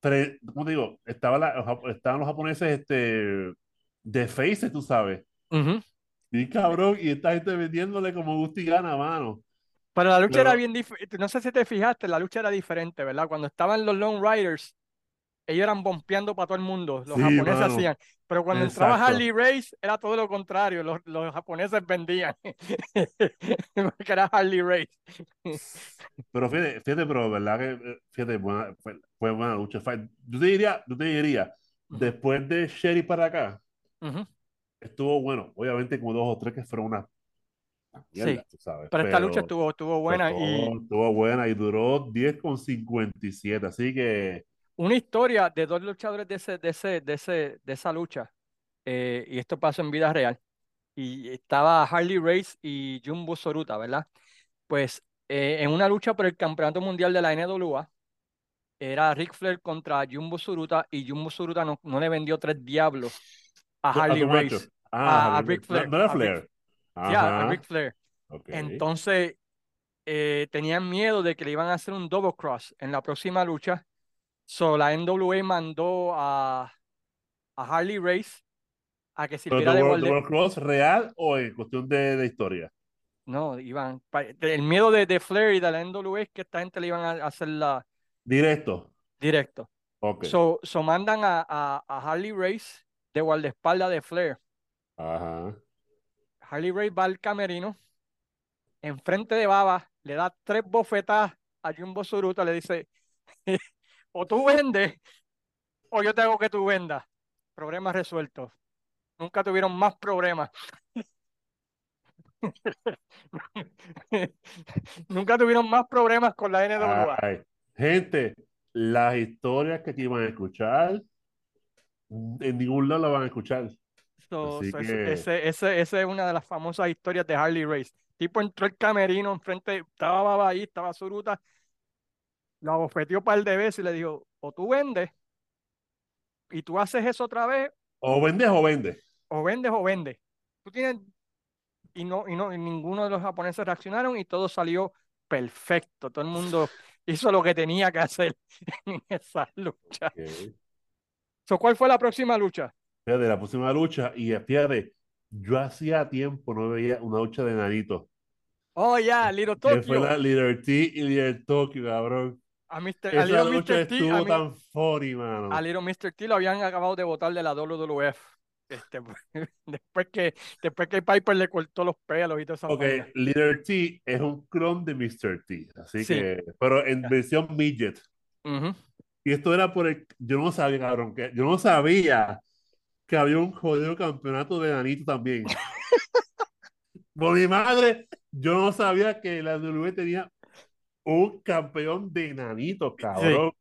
¿Cómo te digo? Estaba la, estaban los japoneses este, de face, tú sabes. Y cabrón, y esta gente vendiéndole como gusto y gana, mano. Pero la lucha era bien diferente. No sé si te fijaste, la lucha era diferente, ¿verdad? Cuando estaban los Lone Riders, ellos eran bompeando para todo el mundo, los japoneses hacían. Pero cuando entraba Harley Race, era todo lo contrario, los, los japoneses vendían, porque era Harley Race. pero fíjate, fíjate, pero verdad que, eh, fíjate, buena, fue, fue, buena lucha. Yo te diría, yo te diría, después de Sherry para acá, estuvo bueno, obviamente como dos o tres que fueron una sí, sabes. Pero, esta lucha estuvo, estuvo buena y... Estuvo buena y duró 10 con 57, así que una historia de dos luchadores de, ese, de, ese, de, ese, de esa lucha, eh, y esto pasó en vida real. y estaba Harley Race y Jumbo Soruta, ¿verdad? Pues eh, en una lucha por el campeonato mundial de la NWA, era Ric Flair contra Jumbo Suruta y Jumbo Suruta no, no le vendió tres diablos a Harley Race. Ah, a, Ric Flair. No, era Flair. a Ric Flair. Entonces, eh, tenían miedo de que le iban a hacer un double cross en la próxima lucha. So, la NWA mandó a, a Harley Race a que sirviera de double cross real o en cuestión de, de historia? No, iban. El miedo de, de, Flair y de la NWA es que esta gente le iban a hacer la. Directo. Directo. Ok. So, so mandan a, a, a Harley Race de guardaespaldas de Flair. Ajá. Harley Race va al camerino, enfrente de Baba, le da tres bofetadas a Jumbo Suruta, le dice, o tú vendes, o yo te hago que tú vendas. Problemas resueltos. Nunca tuvieron más problemas. Nunca tuvieron más problemas con la NWA. gente, las historias que te iban a escuchar, en ningún lado la van a escuchar. ese, ese, esa es una de las famosas historias de Harley Race. Tipo entró el camerino enfrente, estaba Baba ahí, estaba Suruta, la bofeteó un par de veces y le dijo, o tú vendes, y tú haces eso otra vez. O vendes o vendes. O vendes o vendes. Tú tienes y no, y no, ninguno de los japoneses reaccionaron y todo salió perfecto. Todo el mundo hizo lo que tenía que hacer en esa lucha. ¿Cuál fue la próxima lucha? Fíjate, la próxima lucha, y fíjate, yo hacía tiempo no veía una lucha de Narito. Oh, ya, yeah, Little Tokyo. fue la Little T y Little Tokyo, cabrón. A, Mr. a Little Mr. T, estuvo tan funny, mano. A Little Mr. T lo habían acabado de votar de la WWF. Este, después que después que Piper le cortó los pelos y todo eso. Ok, Leader T es un clon de Mr. T, así que, pero en versión midget. Y esto era por el, yo no sabía, cabrón, que yo no sabía que había un jodido campeonato de nanito también. por mi madre, yo no sabía que la WWE tenía un campeón de nanito, cabrón.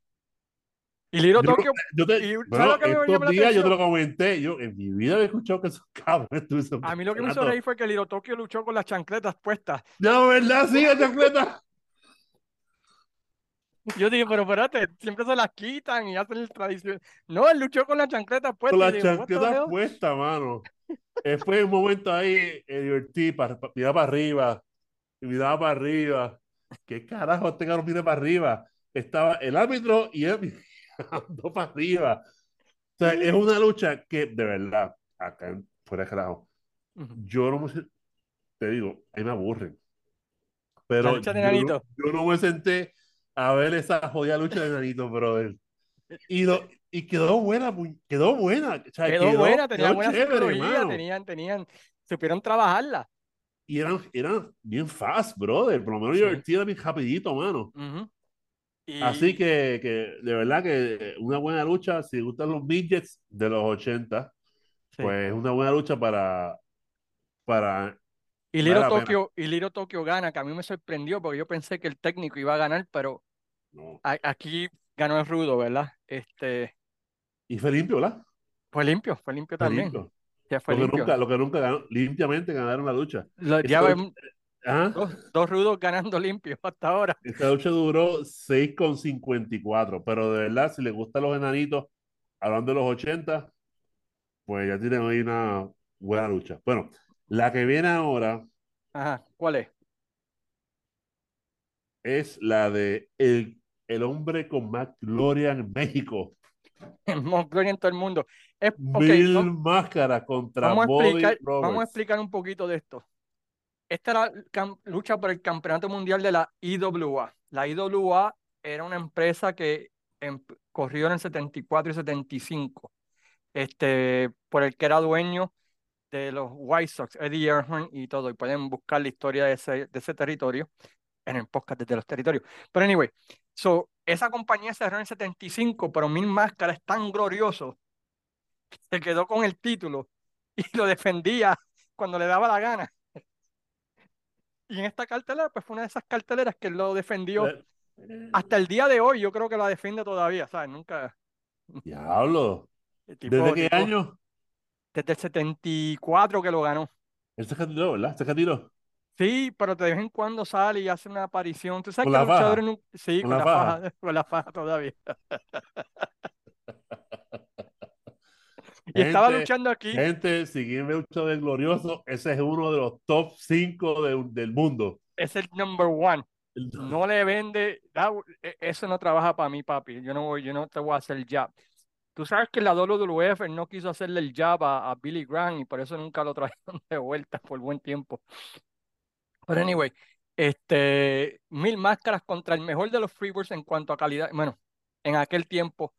Y Liro Tokyo. Yo te, y, bueno, estos días yo te lo comenté. Yo en mi vida había escuchado que esos cabrones A mí lo que me hizo reír fue que Liro Tokyo luchó con las chancletas puestas. No, ¿verdad? Sí, las chancletas. Yo dije, pero espérate, siempre se las quitan y hacen el tradición. No, él luchó con las chancletas puestas. Con las chancletas puestas, mano. Después un momento ahí, el divertí, para, miraba para arriba, miraba para arriba. ¿Qué carajo este cabrón mira para arriba? Estaba el árbitro y él ando para arriba. O sea, es una lucha que, de verdad, acá fuera de carajo, yo no me, te digo, ahí me aburren. Pero yo, yo, no me senté a ver esa jodida lucha de Nanito, brother. Y, y quedó buena, quedó buena. quedó, buena, tenía buena tenían, tenían, supieron trabajarla. Y eran, eran bien fast, brother. Por lo menos sí. yo bien rapidito, mano. Así que, que, de verdad que una buena lucha, si gustan los midgets de los 80, pues una buena lucha para... para y Liro, Tokyo, y Liro Tokyo gana, que a mí me sorprendió porque yo pensé que el técnico iba a ganar, pero aquí ganó el rudo, ¿verdad? Este... Y fue limpio, ¿verdad? Fue limpio, fue limpio también. Ya fue lo, Que nunca, lo que nunca ganó, limpiamente ganaron la lucha. ya, Dos, rudos ganando limpios hasta ahora. Esta lucha duró 6,54, pero de verdad, si les gustan los enanitos, hablando de los 80, pues ya tienen ahí una buena lucha. Bueno, la que viene ahora. Ajá, ¿cuál es? Es la de el, el hombre con más gloria en México. más gloria en todo el mundo. Es, Mil máscaras contra vamos Vamos a explicar un poquito de esto esta era la lucha por el campeonato mundial de la IWA. La IWA era una empresa que corrió en el 74 y 75, este, por el que era dueño de los White Sox, Eddie Earnhardt y todo, y pueden buscar la historia de ese, de ese territorio en el podcast desde los territorios. Pero anyway, so, esa compañía cerró en el 75, pero Mil Máscara es tan glorioso que se quedó con el título y lo defendía cuando le daba la gana. Y en esta cartelera, pues fue una de esas carteleras que lo defendió hasta el día de hoy. Yo creo que la defiende todavía, ¿sabes? Nunca. Diablo. ¿Desde qué año? Desde el 74 que lo ganó. Él se retiró, ¿verdad? Se retiró. Sí, pero de vez en cuando sale y hace una aparición. ¿Tú sabes ¿Con que la los luchadores faja? nun- Sí, ¿Con con la faja? faja, con la faja todavía. Y estaba Gente, luchando aquí. gente, si quieren ver lucha del glorioso, ese es uno de los top 5 del mundo. Es el number one. El- No le vende. e- Eso no trabaja para mí, papi. Yo no voy, yo no te voy a hacer jab. Tú sabes que la WWF no quiso hacerle el jab a, a Billy Graham y por eso nunca lo trajeron de vuelta por buen tiempo. Pero anyway, este, mil máscaras contra el mejor de los Freebirds en cuanto a calidad, bueno, en aquel tiempo,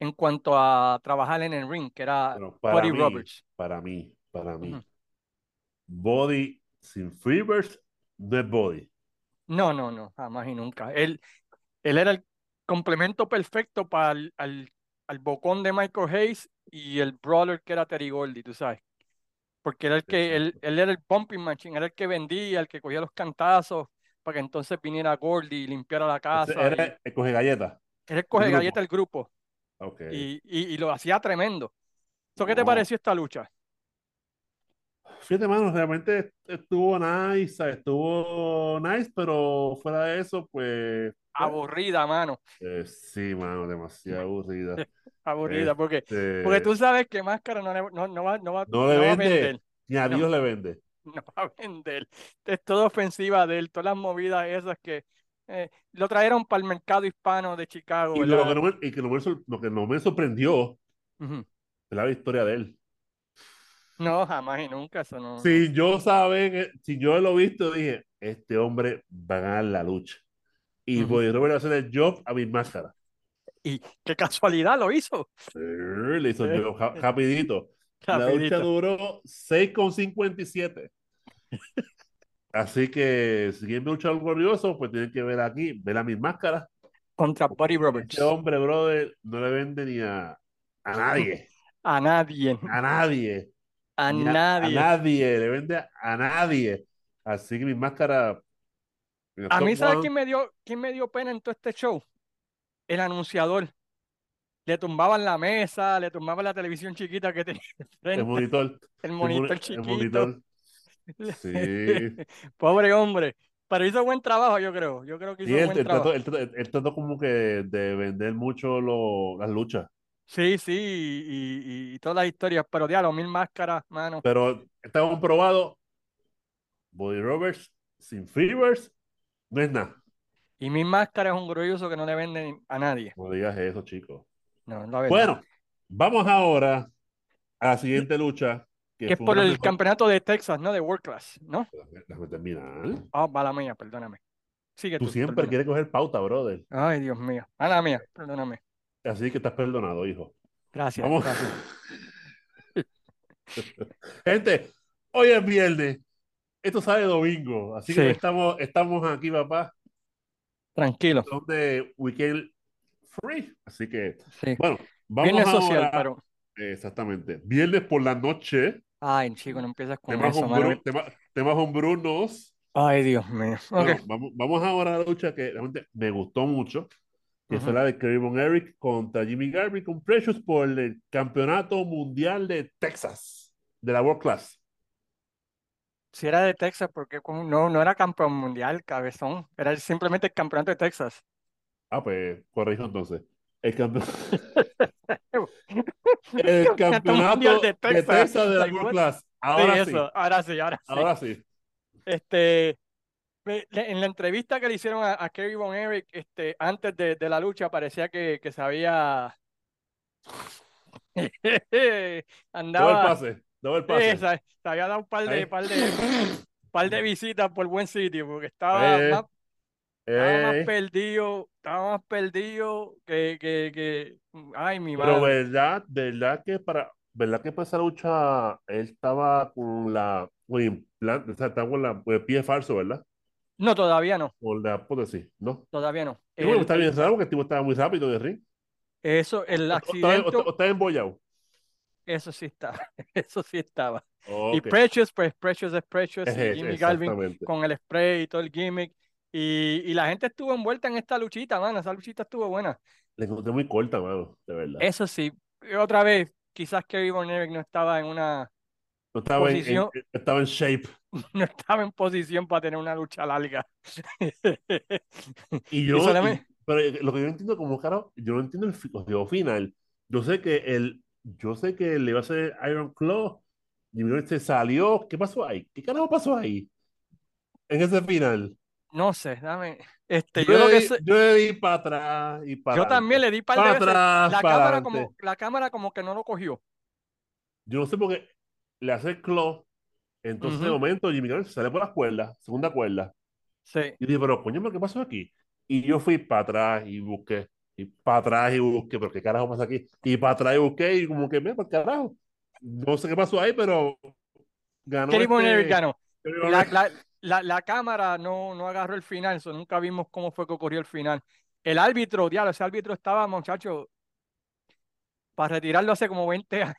en cuanto a trabajar en el ring, que era Bueno, para Buddy mí, Roberts. para mí, para mí. Body sin Freebirds no es Body. No, no, no, jamás y nunca. Él, él era el complemento perfecto para el, al, al bocón de Michael Hayes y el brawler que era Terry Gordy, tú sabes. Porque era el que, él, era el pumping machine, era el que vendía, el que cogía los cantazos para que entonces viniera Gordy y limpiara la casa. y- era el coge galletas. Era el coge galleta del grupo Ok. y, y, y lo hacía tremendo. ¿So ¿Qué te pareció esta lucha? Fíjate, mano, realmente estuvo nice, estuvo nice, pero fuera de eso, pues, Aburrida, mano. eh, sí, mano, demasiado aburrida. Aburrida, porque, Este, porque tú sabes que Máscara no, no, no va, no va, no le no va a vende, vender. ni a. Dios le vende. No va a vender. Es toda ofensiva de él, todas las movidas esas que eh, lo trajeron para el mercado hispano de Chicago, Y, lo que no me, y que me lo que no me sorprendió es la victoria de él. No, jamás y nunca, eso no. Sin yo saber, que- sin yo lo visto, dije, este hombre va a ganar la lucha. Y. Bobby Robert va a hacer el job a mi máscara. Y qué casualidad lo hizo. Eh, Le hizo el job ja- rapidito. La lucha duró 6,57. Así que si quieren ver luchar glorioso, pues tienen que ver aquí, ver a mis máscaras. Contra Buddy Roberts. Este hombre, brother, no le vende ni a, a nadie. A nadie. A nadie. A Ni a, a nadie. nadie. Le vende a nadie. Así que mi máscara. el A mí, ¿sabes one, quién me dio, quién me dio pena en todo este show? El anunciador. Le tumbaban la mesa, le tumbaban la televisión chiquita que tenía El monitor. el el monitor moni- el chiquito. monitor. Sí. Pobre hombre. Pero hizo buen trabajo, yo creo. Yo creo que hizo Sí, buen trató, trabajo. él trató como que de vender mucho lo- las luchas. Sí, sí, y, y- y todas las historias. Pero diablo, mil máscaras, mano. Pero está comprobado. Body Roberts sin Fevers no es nada. Y mil máscaras es un grulloso que no le venden a nadie. No digas eso, chicos. No, la verdad. Bueno, vamos ahora a la siguiente lucha. Que, que es por el mejor- campeonato de Texas, ¿no? De World Class, ¿no? Déjame, terminar. Ah, mala mía, perdóname. Sigue Tú tú, siempre perdona. quieres coger pauta, brother. Ay, Dios mío. Mala mía, perdóname. Así que estás perdonado, hijo. Gracias, Vamos. gracias. Gente, hoy es viernes. Esto sale domingo. Así que Sí. estamos, estamos aquí, papá. Tranquilo. Son de weekend free. Así que, Sí. bueno, vamos Viernes ahora. social, pero. Exactamente. Viernes por la noche. Ay, chico, no empiezas con Temas, eso, hombru- tema- temas hombrunos. Ay, Dios mío. Bueno, vamos, vamos ahora a la lucha que realmente me gustó mucho, que fue Ujú. la de Von Eric contra Jimmy Garvey con Precious por el Campeonato Mundial de Texas, de la World Class. Si era de Texas, porque no, no era campeón mundial, cabezón. Era simplemente el campeonato de Texas. Ah, pues corrijo entonces. El, campe- el campeonato de de Texas, Texas. de la World? Class. Sí, Ahora sí, eso. Ahora sí, ahora sí. ahora sí. Este, en la entrevista que le hicieron a, a Kerry Von Erich, este, antes de, de la lucha, parecía que, que se había Daba el andaba, pase, daba el pase. esa, se había dado un par de, par de, par de visitas por buen sitio, porque estaba Eh, más, estaba más eh, perdido, estaba más perdido que, que, que, ay, mi pero madre. verdad, verdad que para, verdad que para esa lucha él estaba con la, con o sea, estaba con la, con el pie falso, ¿verdad? No, todavía no, Con la prótesis, ¿no? todavía no. Y bueno, El- está bien raro porque el tipo estaba muy rápido de ring. eso, el O, o o, accidente, o embollado. eso sí estaba, eso sí estaba. Y. Precious, pues Precious es Precious, y Jimmy Galvin con el spray y todo el gimmick. Y, y la gente estuvo envuelta en esta luchita, mano. Esa luchita estuvo buena. La encontré muy corta, mano, de verdad. Eso sí, otra vez, quizás Kerry Von Erich no estaba en una, No estaba, en, estaba en shape. No estaba en posición para tener una lucha larga. y yo, pero lo que yo entiendo como caro, yo no entiendo el juego final. Yo sé que el, yo sé que le iba a hacer Iron Claw y se salió. ¿Qué pasó ahí? ¿Qué carajo pasó ahí? En ese final. No sé, dame. Este, yo, yo, le, di, yo le di para atrás y para Yo también le di para atrás. La, cámara como, la cámara como que no lo cogió. Yo no sé por qué le hace claw. Entonces, de momento, Jimmy Garvin sale por la cuerda, segunda cuerda. Sí. Y dije, pero coño, ¿qué pasó aquí? Y yo fui para atrás y busqué. Y para atrás y busqué, pero ¿qué carajo pasa aquí? Y para atrás y busqué y como que, me, por carajo. No sé qué pasó ahí, pero ganó. Este... ganó. La, la, la, la, cámara no, no agarró el final, eso nunca vimos cómo fue que ocurrió el final. El árbitro, diablo, ese árbitro estaba, muchacho, para retirarlo hace como 20 años.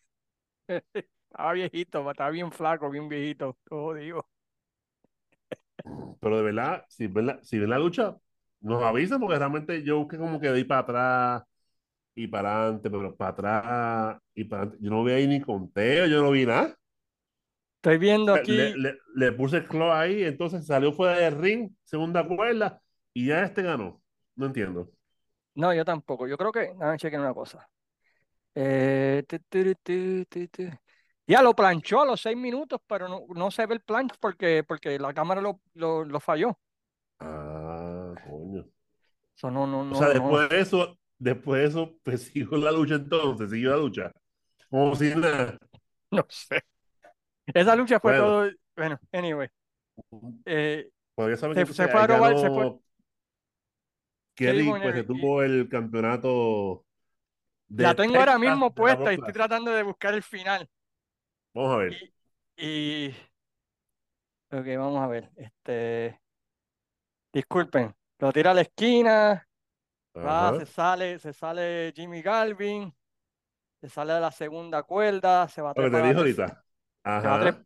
estaba viejito, estaba bien flaco, bien viejito, todo digo. Pero de verdad, si ven la, si ven la lucha, nos avisan porque realmente yo busqué como que de ir para atrás y para adelante, pero para atrás y para adelante. Yo no vi ahí ni conteo, yo no vi nada. Estoy viendo aquí. Le, puse el claw ahí, entonces salió fuera del ring, segunda cuerda, y ya este ganó. No entiendo. No, yo tampoco. Yo creo que. Déjame chequear una cosa. Eh, ya lo planchó a los seis minutos, pero no, no se ve el planch porque, porque la cámara lo, lo, lo falló. Ah, coño. Eso no, no, no, o sea, después de eso, después de eso, pues siguió la lucha entonces, siguió la lucha. Como si nada. No sé. Esa lucha fue todo. Bueno, anyway. Eh, se, se, fue a robar, se fue. Kerry, pues se tuvo el campeonato. la tengo ahora mismo puesta y estoy tratando de buscar el final. Vamos a ver. Y, y... Ok, vamos a ver. Este. Disculpen, lo tira a la esquina. Va, se sale, se sale Jimmy Galvin. Se sale de la segunda cuerda. Se va a trepar. te dijo ahorita.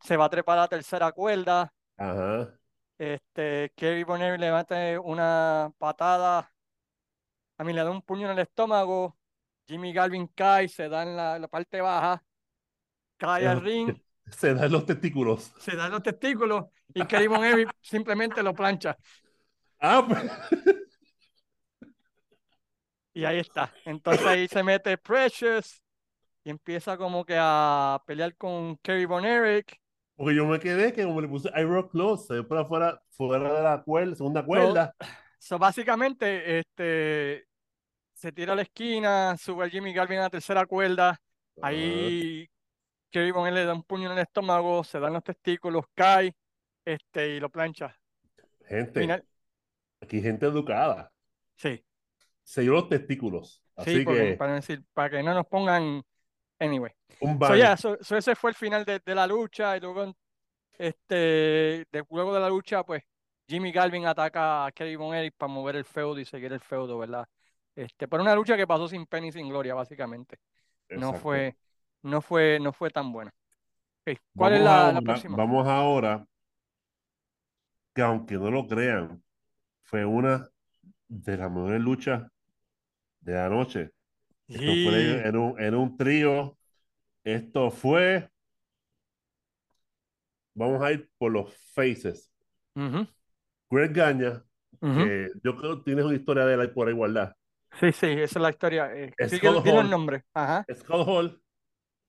Se va, a trepar a la tercera cuerda. Ajá. Este, Kerry Bonner le mete una patada. A mí le da un puño en el estómago. Jimmy Galvin cae, se da en la, parte baja. Cae al ring. Se da en los testículos. Se da en los testículos. Y Kerry Bonner simplemente lo plancha. Ah, pues. Y ahí está. Entonces ahí se mete Precious y empieza como que a pelear con Kerry Von Eric. Porque yo me quedé que como le puse Iron Close, se por afuera, fuera de la cuerda, segunda cuerda. So, básicamente, este se tira a la esquina, sube a Jimmy Galvin a la tercera cuerda. Ahí Kerry Von le da un puño en el estómago, se dan los testículos, cae este, y lo plancha. Gente, aquí gente educada. Sí. Se dio los testículos. Así que... Para, decir, para que no nos pongan Anyway. Un so, ese fue el final de, la lucha y luego, este, de, luego de la lucha, pues Jimmy Galvin ataca a Kerry Von Eric para mover el feudo y seguir el feudo, ¿verdad? Este, pero una lucha que pasó sin pena y sin gloria, básicamente. No fue, no fue, no fue tan buena. ¿Cuál es la, próxima? Vamos ahora, que aunque no lo crean, fue una de las mejores luchas de la noche. Esto fue en un, en un trío. Esto fue. Vamos a ir por los faces. Greg Gaña, que yo creo que tienes una historia de él por igualdad. Sí, sí, esa es la historia. Eh, el nombre. Ajá. Scott Hall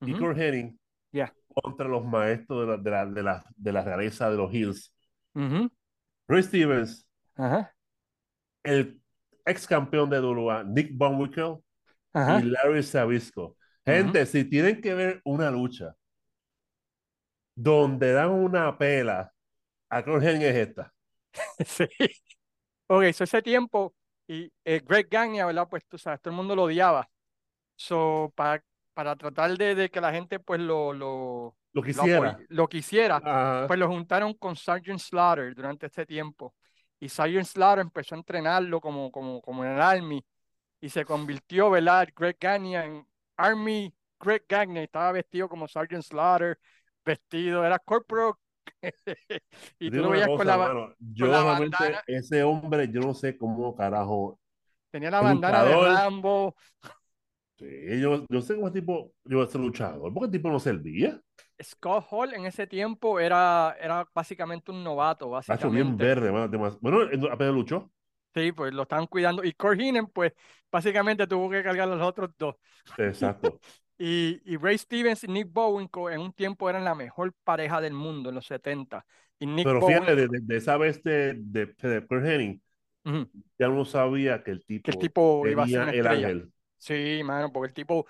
y Kurt Henning yeah. contra los maestros de la, de la, de la, de la realeza de los Hills. Uh Stevens, el ex campeón de WWE, Nick Bonwickel, y Larry Sabisco. Gente, si tienen que ver una lucha donde dan una pela a Henning es esta. sí. Ok, eso ese tiempo y eh, Greg Gagne, ¿verdad? Pues tú sabes, todo el mundo lo odiaba. So, para, para tratar de, de, que la gente pues lo, lo, lo quisiera, lo, quisiera pues lo juntaron con Sergeant Slaughter durante este tiempo. Y Sergeant Slaughter empezó a entrenarlo como, como, como en el Army y se convirtió, ¿verdad? Greg Gagne en Army Greg Gagne, estaba vestido como Sergeant Slaughter, vestido, era corporal. y tú lo veías con la, yo bandana. Ese hombre, yo no sé cómo carajo. Tenía la bandana de Rambo. Sí, yo, yo sé cómo tipo, yo ser luchador, porque el tipo no servía. Scott Hall en ese tiempo era, era básicamente un novato, básicamente. bien verde, bueno, apenas luchó. Sí, pues lo estaban cuidando. Y Corhinen, pues básicamente tuvo que cargar a los otros dos. Exacto. y, y, Ray Stevens y Nick Bowen en un tiempo eran la mejor pareja del mundo en los 70. Y Nick Pero fíjate, de, esa vez de, de, de ya no sabía que el tipo, que el tipo iba a ser el ángel. Sí, mano, porque el tipo,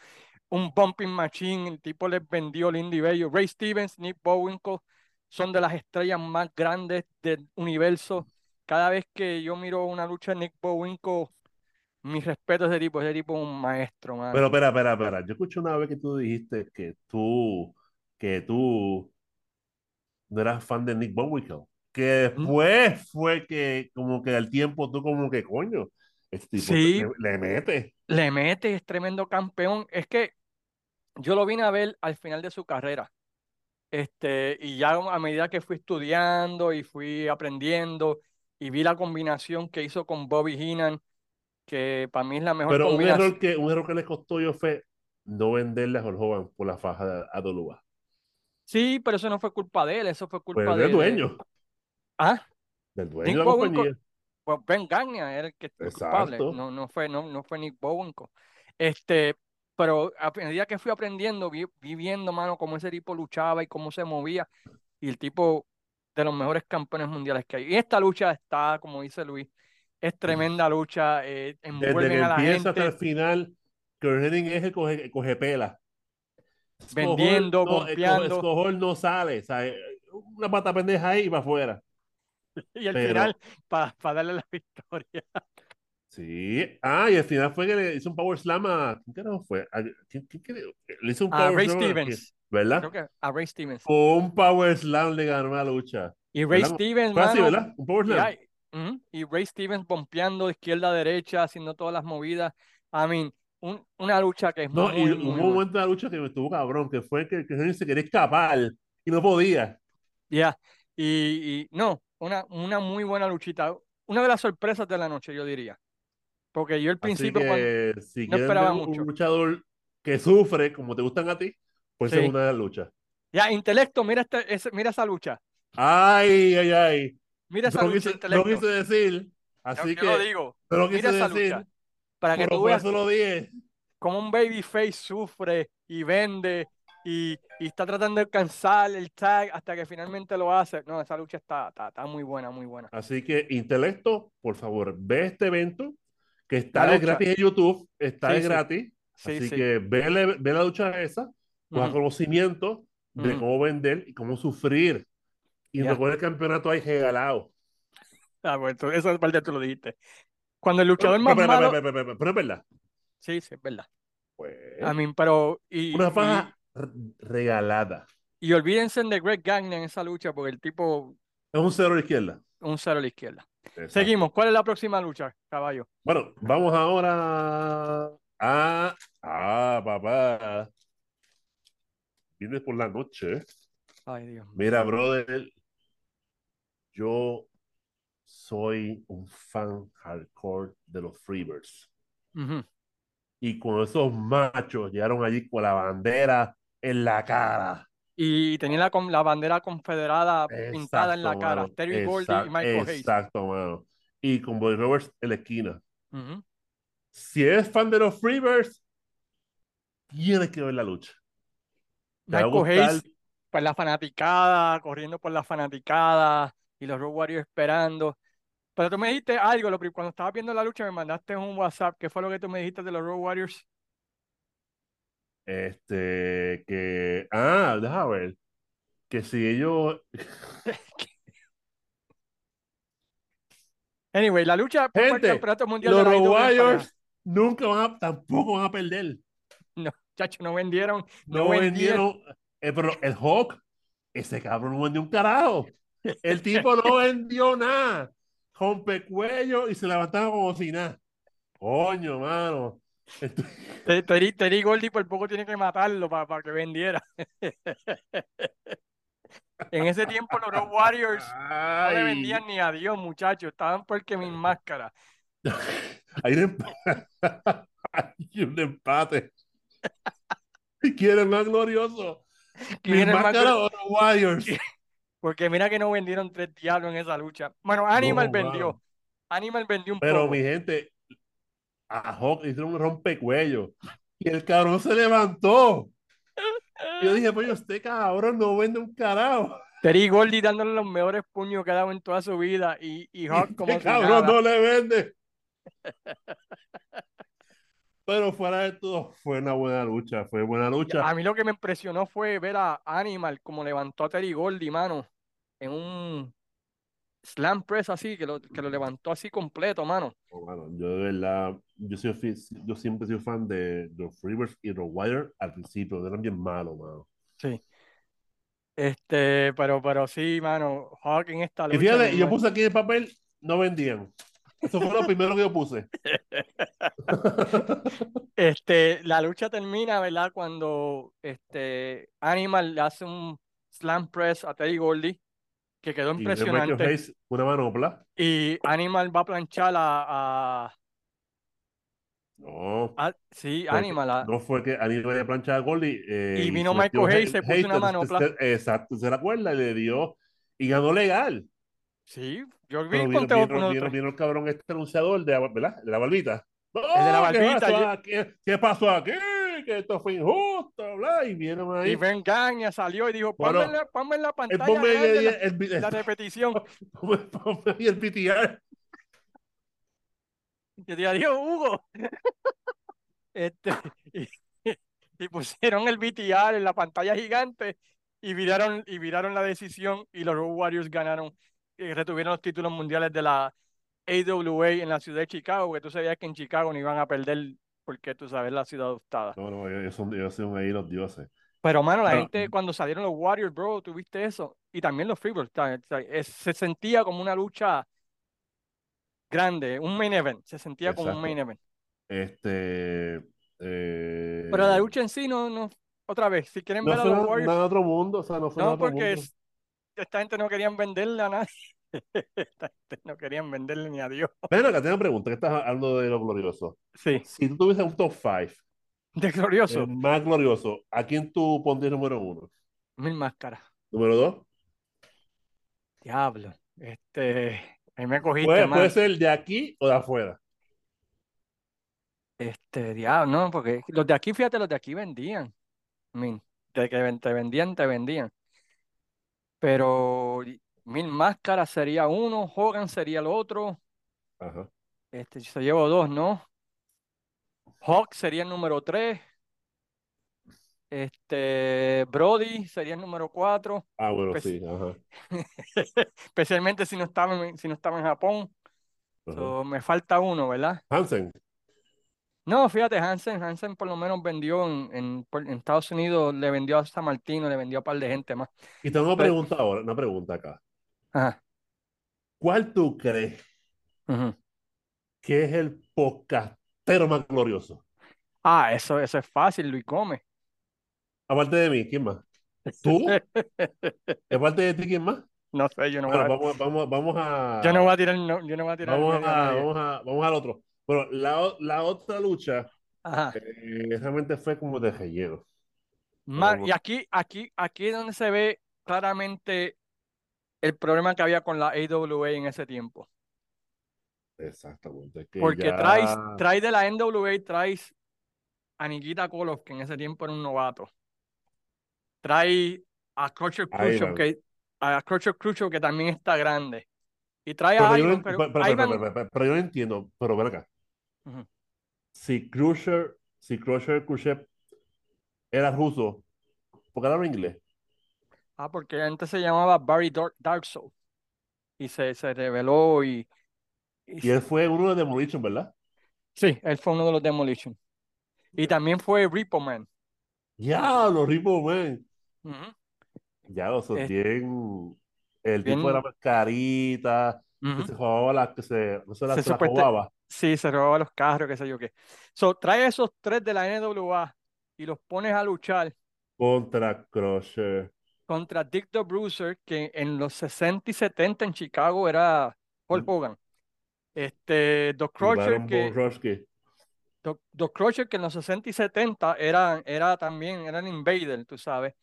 un bumping machine, el tipo les vendió Lindy Bello. Ray Stevens, Nick Bowenko son de las estrellas más grandes del universo cada vez que yo miro una lucha de Nick Bowinko, mi respeto a ese tipo, ese tipo es un maestro, man. Pero espera, espera, espera. Yo escuché una vez que tú dijiste que tú, que tú no eras fan de Nick Bowinko. Que ¿Mm? después fue que, como que al tiempo tú como que, coño, este tipo sí, le, mete. Le mete, es tremendo campeón. Es que yo lo vine a ver al final de su carrera. Este, y ya a medida que fui estudiando y fui aprendiendo y vi la combinación que hizo con Bobby Heenan, que para mí es la mejor Pero combinación. un error que, un error que le costó yo fue no venderle a Jorge Hogan por la faja de Adoluba. Sí, pero eso no fue culpa de él, eso fue culpa pues del dueño. ¿Ah? Del dueño de la compañía. Pues Ben Gagnia era el que fue culpable, no, no, fue, no, no fue Nick Bowenko. Este, pero a medida que fui aprendiendo, vi, vi, viendo, mano, cómo ese tipo luchaba y cómo se movía, y el tipo de los mejores campeones mundiales que hay. Y esta lucha está, como dice Luis, es tremenda lucha. Eh, Desde que empieza hasta el final, Kurt es el coge, coge pela. Vendiendo, no, no sale, una pata pendeja ahí y va afuera. Y al final, para darle la victoria. Sí. Ah, y al final fue que le hizo un Power Slam a. ¿Quién no fue? quién, le hizo un Power Ray Stevens. ¿verdad? Creo que a Ray Stevens. un Power Slam le ganó la lucha. Y Ray Stevens, ¿verdad? Un Power Slam. Y, Ray Stevens bompeando de izquierda a derecha, haciendo todas las movidas. I mean, una lucha que es no, muy, y un momento de la lucha que me estuvo cabrón, que fue que, que se quería escapar y no podía. Ya, y, no, una, una muy buena luchita. Una de las sorpresas de la noche, yo diría. Porque yo al principio si no esperaba mucho. Un luchador que sufre, como te gustan a ti, pues es una de las luchas. Ya, intelecto, mira, este, mira esa lucha. Ay, ay, ay. Mira esa lucha, intelecto. Lo quise decir, así que. lo digo. Pero mira esa lucha. Para que tú veas lo dije. Como un babyface sufre y vende y, y, está tratando de alcanzar el tag hasta que finalmente lo hace. No, esa lucha está, está, está muy buena, muy buena. Así que, intelecto, por favor, ve este evento que está gratis en YouTube, está gratis. así que ve, ve, la lucha esa con conocimiento de cómo vender y cómo sufrir. Y yeah. recuerda el campeonato hay regalado. Ah, bueno, eso parte tú lo dijiste. Cuando el luchador más pero, malo... Pero, es verdad. Sí, sí, es verdad. Pues... A mí, pero... Y, una faja regalada. Y olvídense de Greg Gagne en esa lucha porque el tipo... Es un cero a la izquierda. Un cero a la izquierda. Seguimos. ¿Cuál es la próxima lucha, caballo? Bueno, vamos ahora a... Ah, papá. Viene por la noche. Ay, Dios. Mira, brother, yo soy un fan hardcore de los Freebirds. Y cuando esos machos llegaron allí con la bandera en la cara. Y tenía la, la bandera confederada pintada en la cara. Terry Goldie y Michael Hayes. Exacto, mano. Y con Boy Roberts en la esquina. Si eres fan de los Freebirds, tienes que ver la lucha. Michael Hayes, pues la fanaticada, corriendo por la fanaticada y los Road Warriors esperando. Pero tú me dijiste algo, cuando estaba viendo la lucha me mandaste un WhatsApp. ¿Qué fue lo que tú me dijiste de los Road Warriors? Este, que. Ah, déjame ver. Que si ellos. anyway, la lucha por el campeonato mundial los de Road Warriors nunca van a, tampoco van a perder. No, chacho, no vendieron. No, vendieron. Eh, pero el Hawk, ese cabrón no vendió un carajo. El tipo no vendió nada. Rompe cuello y se levantaba como si nada. Coño, mano. Terry, Goldie por poco tiene que matarlo para, que vendiera. en ese tiempo los Road Warriors no le vendían ni a Dios, muchachos. Estaban porque mis máscaras. Hay un empate. Hay un empate. quieren más glorioso. O los Warriors. Porque mira que no vendieron tres diablos en esa lucha. Bueno, Animal vendió. Animal vendió un Pero mi gente, a Hawk hicieron un rompecuello. Y el cabrón se levantó. yo dije, pues este cabrón no vende un carajo. Terry Gordy dándole los mejores puños que ha dado en toda su vida. Y, y Hawk como. Este cabrón no le vende. Pero fuera de todo, fue una buena lucha, fue buena lucha. A mí lo que me impresionó fue ver a Animal como levantó a Terry Gordy, mano, en un slam press así, que lo, que lo levantó así completo, mano. Oh, yo de verdad, yo, soy, yo siempre soy fan de los Rivers y los Wire al principio, eran bien malos, mano. Sí. Este, pero, pero sí, mano, Hawk en esta lucha. Y fíjate, yo puse aquí el papel, no vendían. Eso fue lo primero que yo puse. este, la lucha termina, ¿verdad? Cuando este Animal le hace un slam press a Teddy Goldie, que quedó impresionante. Y una manopla. Y Animal va a planchar a. no. sí, Animal. No fue que Animal a planchar a Goldie. Eh, y vino Michael Hayes y se puso una manopla. exacto, se la acuerda y le dio. Y ganó legal. Sí, yo vi Pero vino, vino, vino, vino, el cabrón este anunciador de, ¿verdad? de la barbita. el de la barbita. ¿qué pasó, aquí? ¿Qué pasó aquí? Que esto fue injusto, bla, y vieron ahí. Y Ben Gagne salió y dijo, ponme, bueno, ponme en la pantalla el, el, el, el, la, repetición. Ponme y el PTR. Que te adiós, Hugo. este, y, y, pusieron el BTR en la pantalla gigante y viraron, y viraron la decisión y los Warriors ganaron retuvieron los títulos mundiales de la AWA en la ciudad de Chicago, porque tú sabías que en Chicago no iban a perder porque tú sabes la ciudad adoptada. No, no, ellos son, ellos son ahí los dioses. Pero, mano, la gente, cuando salieron los Warriors, bro, tuviste eso. Y también los Freebirds. Se sentía como una lucha grande, un main event. Se sentía como un main event. Este. Eh... Pero la lucha en sí no, no. Otra vez, si quieren ver a los Warriors. No otro mundo, o sea, no fue no, otro porque mundo esta gente no querían venderle a nadie. No querían venderle ni a Dios. Pero acá tengo una pregunta, que estás hablando de lo glorioso. Sí. Si tú tuvieses un top 5 de glorioso, más glorioso, ¿a quién tú pondrías número uno? Mil máscaras. ¿Número dos? Diablo. Este, ahí me cogiste ¿Puede, puede ser de aquí o de afuera. Este, diablo, no, porque los de aquí, fíjate, los de aquí vendían. Min, de que te vendían, te vendían. Pero Mil Máscaras sería uno, Hogan sería el otro. Ajá. Este, se llevo dos, ¿no? Hawk sería el número tres. Este, Brody sería el número cuatro. Ah, bueno, sí, ajá. Especialmente si no estaba en, si no estaba en Japón. me falta uno, ¿verdad? Hansen. No, fíjate, Hansen, Hansen por lo menos vendió en, en, Estados Unidos, le vendió a San Martino, le vendió a un par de gente más. Y tengo una pregunta ahora, una pregunta acá. Ajá. ¿Cuál tú crees que es el podcastero más glorioso? Ah, eso, eso es fácil, Luis Come. Aparte de mí, ¿quién más? ¿Tú? Aparte de ti, ¿quién más? No sé, yo no bueno, voy a... Vamos, vamos, vamos a... Yo no voy a tirar, no, yo no voy a tirar. Vamos, a, vamos, a, vamos al otro. Bueno, la, la otra lucha eh, realmente fue como de relleno. y aquí, aquí, aquí es donde se ve claramente el problema que había con la AWA en ese tiempo. Exactamente. Porque traes, traes de la NWA, traes a Nikita Koloff, que en ese tiempo era un novato. Trae a Crusher Khrushchev, que, a Crusher Khrushchev, que también está grande. Y trae a Ivan, pero, pero, yo no entiendo, pero ven acá. Si Crusher, si Crusher Khrushchev era ruso, ¿por qué habla inglés? Ah, porque antes se llamaba Barry Dark, Soul. Y se, se reveló y, y, él fue uno de Demolition, ¿verdad? Sí, él fue uno de los Demolition. Y también fue Repo Man. Ya, los Repo Man. Ya, lo son bien. El tipo de la mascarita, que se robaba las, que se, no se, las, robaba. Sí, se robaba los carros, qué sé yo qué. So, trae esos tres de la NWA y los pones a luchar. Contra Crusher. Contra Dick the Bruiser, que en los 60 y 70 en Chicago era Paul Hogan. Este, Doc Crusher, que, Doc, Crusher, que en los 60 y 70 era, era también, eran Invader, tú sabes.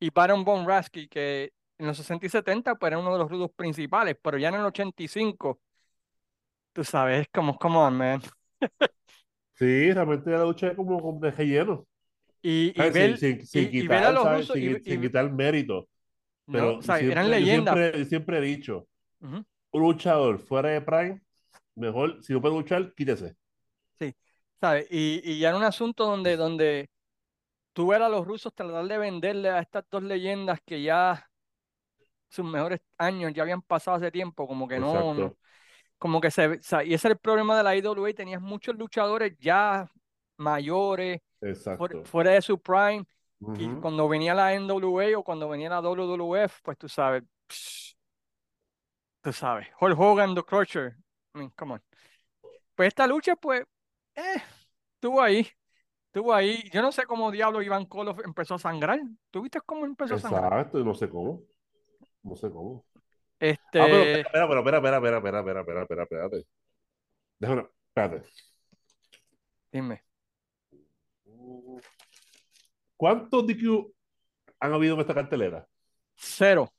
y Baron Von Rasky, que en los 60 y 70 pues era uno de los rudos principales, pero ya en el 85, tú sabes, como, come on, man. sí, realmente la lucha es como, como de relleno. Y, y, ver, sin, sin, quitar, a los rusos, sin, sin, quitar mérito. Pero o sea, siempre, eran leyendas. Siempre, siempre, he dicho, un luchador fuera de Prime, mejor, si no puede luchar, quítese. Sí, ¿sabes? Y, ya era un asunto donde, donde tú ver a los rusos tratar de venderle a estas dos leyendas que ya sus mejores años ya habían pasado hace tiempo, como que no, no, como que se, y ese es el problema de la IWA, tenías muchos luchadores ya mayores, fuera, de su prime, y cuando venía la NWA o cuando venía la WWF, pues tú sabes, tú sabes, Hulk Hogan, The Crusher, I mean, come on. Pues esta lucha, pues, eh, estuvo ahí, estuvo ahí. Yo no sé cómo diablo Iván Koloff empezó a sangrar. ¿Tú viste cómo empezó a sangrar? Exacto, no sé cómo. No sé cómo. Este. Ah, pero espera, pero espera, espera, espera, espera, espera, espera, espera, espérate. Déjame, espérate. Dime. ¿Cuántos DQ han habido en esta cartelera? Cero.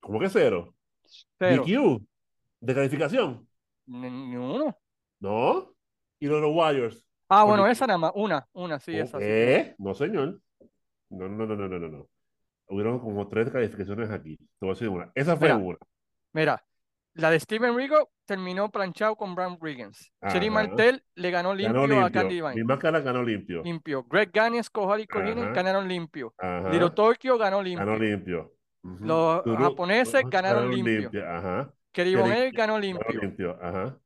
¿Cómo que cero? Cero. DQ de calificación. Ni, uno. ¿No? ¿Y los, Warriors? Ah, bueno, esa nada más. Una, una, sí, esa. ¿Qué? No, señor. No, no, no, no, no, no. Hubieron como tres calificaciones aquí. Te voy a decir una. Esa fue una. Mira, la de Steven Rigo terminó planchado con Brown Riggins. Cherry Martel le ganó limpio, a Candy Divine. Mi máscara ganó limpio. Limpio. Greg Gaines, Kohari Corines ganaron limpio. Little Tokyo ganó limpio. Ganó limpio. Los japoneses ganaron, limpio. Ajá. Kerry ganó limpio. limpio. Ajá.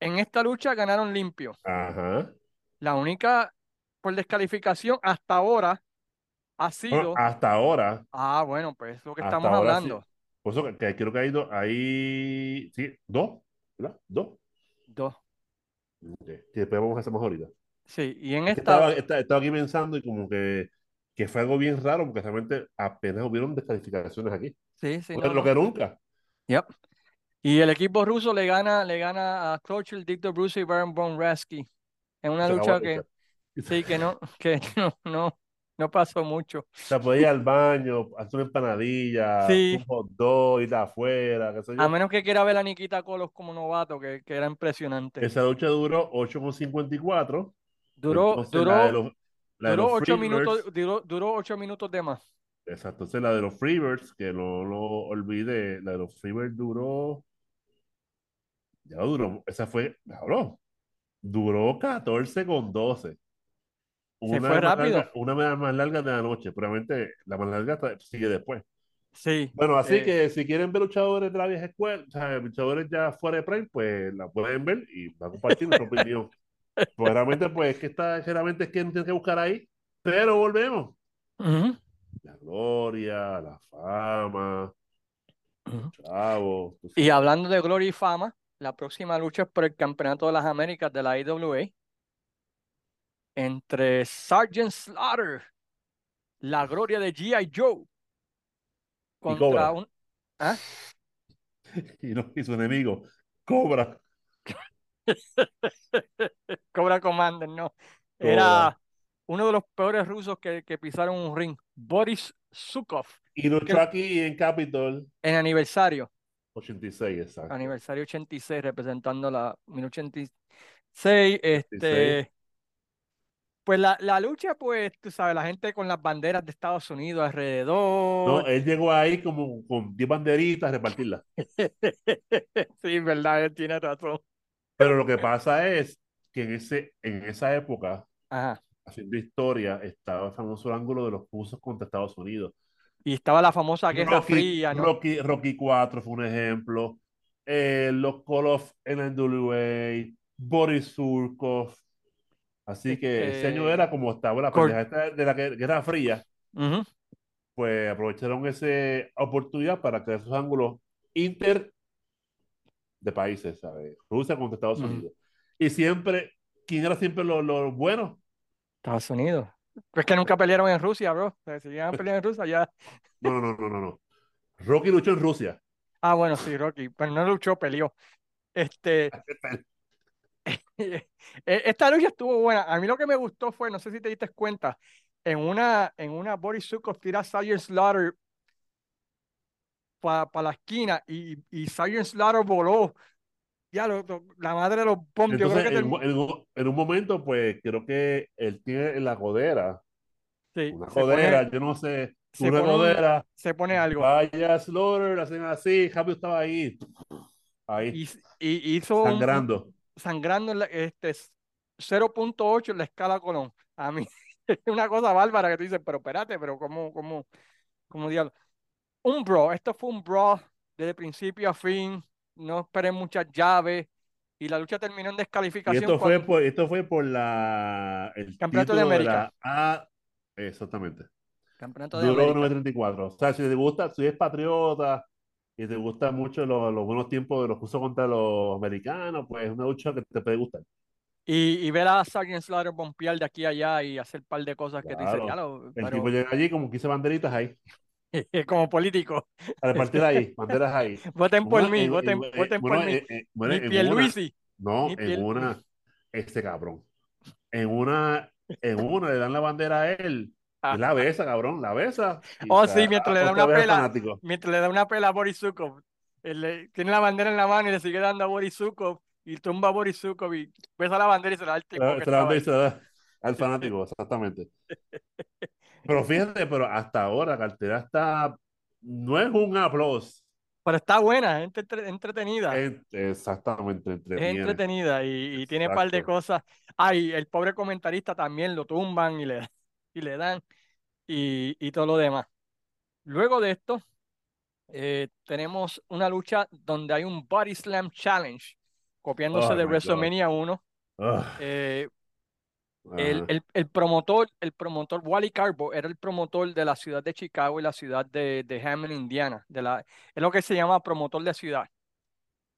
En esta lucha ganaron limpio. Ajá. La única por descalificación hasta ahora ha sido. hasta ahora. Ah, bueno, pues es lo que estamos hablando. Por eso que, creo que hay dos, hay, sí, dos, ¿verdad? Dos. Dos. Okay. después vamos a hacer más ahorita. Sí, y en esta... Estaba, estaba, aquí pensando y como que, que fue algo bien raro porque realmente apenas hubieron descalificaciones aquí. Sí, sí. lo que nunca. Yep. Y el equipo ruso le gana, le gana a Crutchell, Dictor Bruce y Baron Von Rasky en una lucha que, sí, que no, que no, no, no pasó mucho. O sea, podía ir al baño, hacer una empanadilla, un hot dog, ir afuera, qué sé yo. A menos que quiera ver a Nikita Colos como novato, que, que era impresionante. Esa lucha duró 8,54. Duró, duró, duró, 8 minutos, duró, duró 8 minutos de más. Exacto, entonces la de los Freebirds, que no lo olvide, la de los Freebirds duró. Ya duró, esa fue, habló, duró 14 con 12 una fue rápido. una más larga de la noche, probablemente la más larga sigue después. Sí. Bueno, así eh, que si quieren ver luchadores de la vieja escuela, o sea, luchadores ya fuera de Prime, pues la pueden ver y va a compartir nuestra opinión. Pues realmente, pues, que está, generalmente es que tienen que buscar ahí, pero volvemos. La gloria, la fama, uh Y hablando de gloria y fama, la próxima lucha es por el Campeonato de las Américas de la IWA entre Sergeant Slaughter, la gloria de G.I. Joe, contra un. ¿Ah? Y, no, y su enemigo, Cobra. Cobra Commander, no. Era uno de los peores rusos que, que pisaron un ring, Boris Sukov. Y luchó aquí en Capitol. En aniversario. 86, exacto. Aniversario 86, representando la 1086. Este, pues la, la, lucha, pues, tú sabes, la gente con las banderas de Estados Unidos alrededor. No, él llegó ahí como con 10 banderitas a repartirlas. sí, verdad, él tiene razón. Pero lo que pasa es que en, ese, en esa época, haciendo historia, estaba el famoso ángulo de los pusos contra Estados Unidos. Y estaba la famosa Guerra Fría, ¿no? Rocky, Rocky 4 fue un ejemplo. Eh, los Call of NWA, Boris Surkov, Así que ese año era como estaba la pelea de la Guerra Fría. Pues aprovecharon esa oportunidad para crear esos ángulos inter de países, ¿sabes? Rusia contra Estados Unidos. Y siempre, ¿quién era siempre lo, lo bueno? Estados Unidos. Es que nunca pelearon en Rusia, bro. Si llegan a pelear en Rusia, ya. No, no, no, no, no. Rocky luchó en Rusia. Ah, bueno, sí, Rocky. Pero no luchó, peleó. Este. E, esta lucha estuvo buena. A mí lo que me gustó fue, no sé si te diste cuenta, en una, en una Boris Sukov tira a Sergeant Slaughter para la esquina y, y Sergeant Slaughter voló. Ya, la madre de los bombs. en, un momento, pues creo que él tiene la codera. Sí, una codera, yo no sé. Se una codera. se pone algo. Vaya Slaughter, hacen así. Javi estaba ahí. Ahí. Y, hizo. Sangrando. Sangrando este 0.8 en la escala Colón. A mí es una cosa bárbara que tú dices, pero espérate, pero ¿cómo, cómo, cómo diablo? Un bro, esto fue un bro desde principio a fin, no esperé muchas llaves y la lucha terminó en descalificación. Y esto, fue, por, esto fue por la, el Campeonato de América. ah, exactamente. Campeonato de Duró 934. O sea, si te gusta, si es patriota y te gustan mucho los, los buenos tiempos de los que contra los americanos, pues es una lucha que te puede gustar. Y, ver a Sargent Slaughter bompear de aquí a allá y hacer un par de cosas que te dicen, El tipo llega allí como 15 banderitas ahí. como político. A repartir ahí, banderas ahí. Voten por mí, voten, por mí. Ni Pierluisi. No, en una, este cabrón. En una, en una le dan la bandera a él. La besa, cabrón, la besa. Oh, sí, mientras le da una pela. Mientras le da una pela a Boris Zukov. tiene la bandera en la mano y le sigue dando a Boris Zukov y tumba a Boris Zukov y besa la bandera y se la da al tipo. Se la, se da al fanático, exactamente. Pero fíjate, pero hasta ahora Cartera está, no es un aplauso. Pero está buena, es entretenida. exactamente, entretenida. Es entretenida y, tiene un par de cosas. Ay, el pobre comentarista también lo tumban y le, y le dan y, y todo lo demás. Luego de esto, eh, tenemos una lucha donde hay un Body Slam Challenge, copiándose oh de WrestleMania 1. Eh, el, el, promotor, el promotor Wally Carbo era el promotor de la ciudad de Chicago y la ciudad de, de Hammond, Indiana. De la, es lo que se llama promotor de ciudad.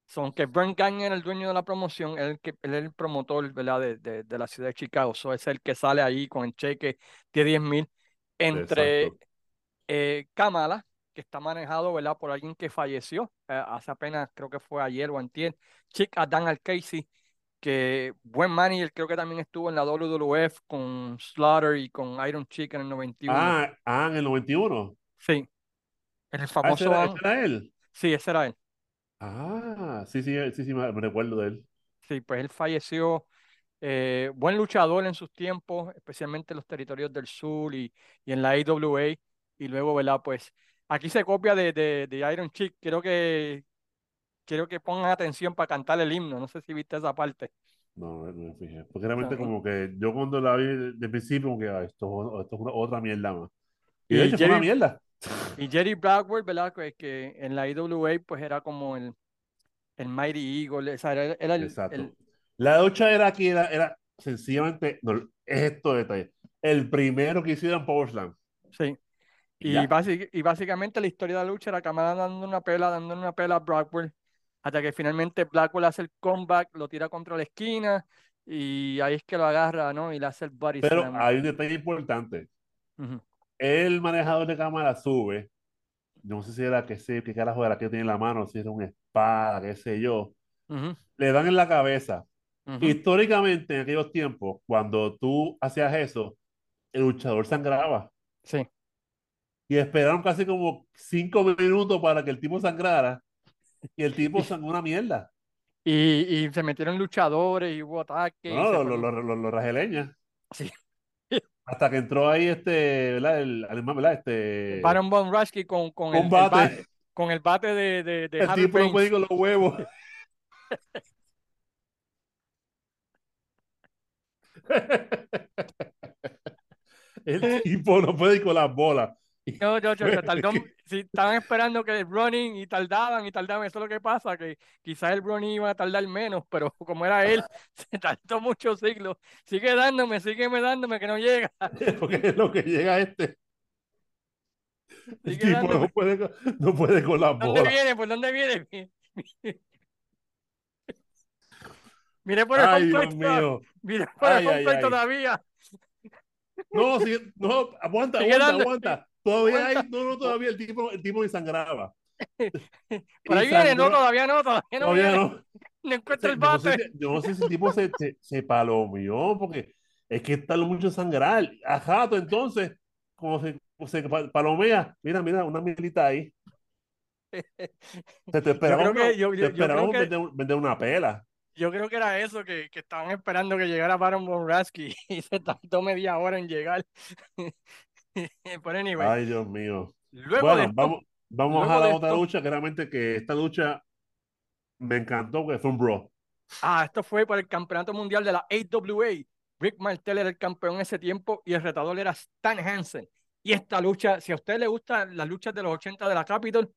Son que Brent Gang era el dueño de la promoción, él, que, él es el promotor ¿verdad? De, de, de, la ciudad de Chicago. So, es el que sale ahí con el cheque de 10 mil entre eh, Kamala, que está manejado ¿verdad? por alguien que falleció eh, hace apenas, creo que fue ayer o antier, Chick Adan Al Casey, que buen manager, creo que también estuvo en la WWF con Slaughter y con Iron Chicken en el 91. Ah, ah en el 91. Sí. El ah, famoso. ¿ese, era, él? Sí, ese era él. Ah, sí, sí, sí, sí, me recuerdo de él. Sí, pues él falleció. Eh, buen luchador en sus tiempos, especialmente en los territorios del sur y, y en la AWA. Y luego, ¿verdad? Pues aquí se copia de, de, de Iron Chick. Creo que quiero que pongan atención para cantar el himno. No sé si viste esa parte. No, no me fijé. Porque realmente como que yo cuando la vi de principio, como que ah, esto, esto, es otra mierda más. Y, de hecho fue una mierda. Y Jerry Blackwell, ¿verdad? Que, que en la IWA pues era como el, el Mighty Eagle. O sea, era, era el, Exacto. La ducha era aquí, era, era sencillamente, no, es esto de detalle. El primero que hicieron Power Slam. Sí. Y, y, básicamente la historia de la lucha era Kamala dando una pela, dando una pela a Blackwell hasta que finalmente Blackwell hace el comeback, lo tira contra la esquina y ahí es que lo agarra, ¿no? Y le hace el body Pero hay un detalle importante. El manejador de cámara sube, no sé si era que sé, qué carajo era que tiene en la mano, si era una espada, qué sé yo. Le dan en la cabeza. Históricamente, en aquellos tiempos, cuando tú hacías eso, el luchador sangraba. Sí. Y esperaron casi como cinco minutos para que el tipo sangrara y el tipo son una mierda. Y, y se metieron luchadores y hubo ataques. No, los lo, lo, rajeleñas. Sí. Hasta que entró ahí este, ¿verdad? El alemán, ¿verdad? Este. Baron Von Raschke con, con, el, bate. con el bate de. de, de el tipo no puede con los huevos. el tipo no puede ir con las bolas. No, yo, yo, tardó, si estaban esperando que el running y tardaban y tardaban, eso es lo que pasa, que quizás el running iba a tardar menos, pero como era él, se tardó muchos siglos. Sigue dándome, sigue dándome que no llega. Porque es lo que llega este. El tipo no puede, no puede con la bola. ¿Dónde viene? ¿Por dónde viene? Mire por el ay, Dios mío. Mire por el ay, todavía. No, no, aguanta, aguanta, aguanta. Todavía hay, no, no, todavía el tipo, el tipo sangraba. Por ahí viene, no, todavía no, todavía no. Todavía no. no encuentra el bate. Yo no, sé, yo no sé si el tipo se, se, se palomió, porque es que está mucho sangrar. A jato, entonces, como se, se palomea, mira, mira, una milita ahí. Se te esperaba, vender, una pela. Yo creo que era eso, que, que estaban esperando que llegara Baron Bonraski y se tardó media hora en llegar. Ay, Dios mío. Luego bueno, vamos, vamos a la otra lucha, que realmente que esta lucha me encantó, que fue un bro. Ah, esto fue por el campeonato mundial de la AWA. Rick Martel era el campeón en ese tiempo y el retador era Stan Hansen. Y esta lucha, si a usted le gustan las luchas de los 80 de la Capitol,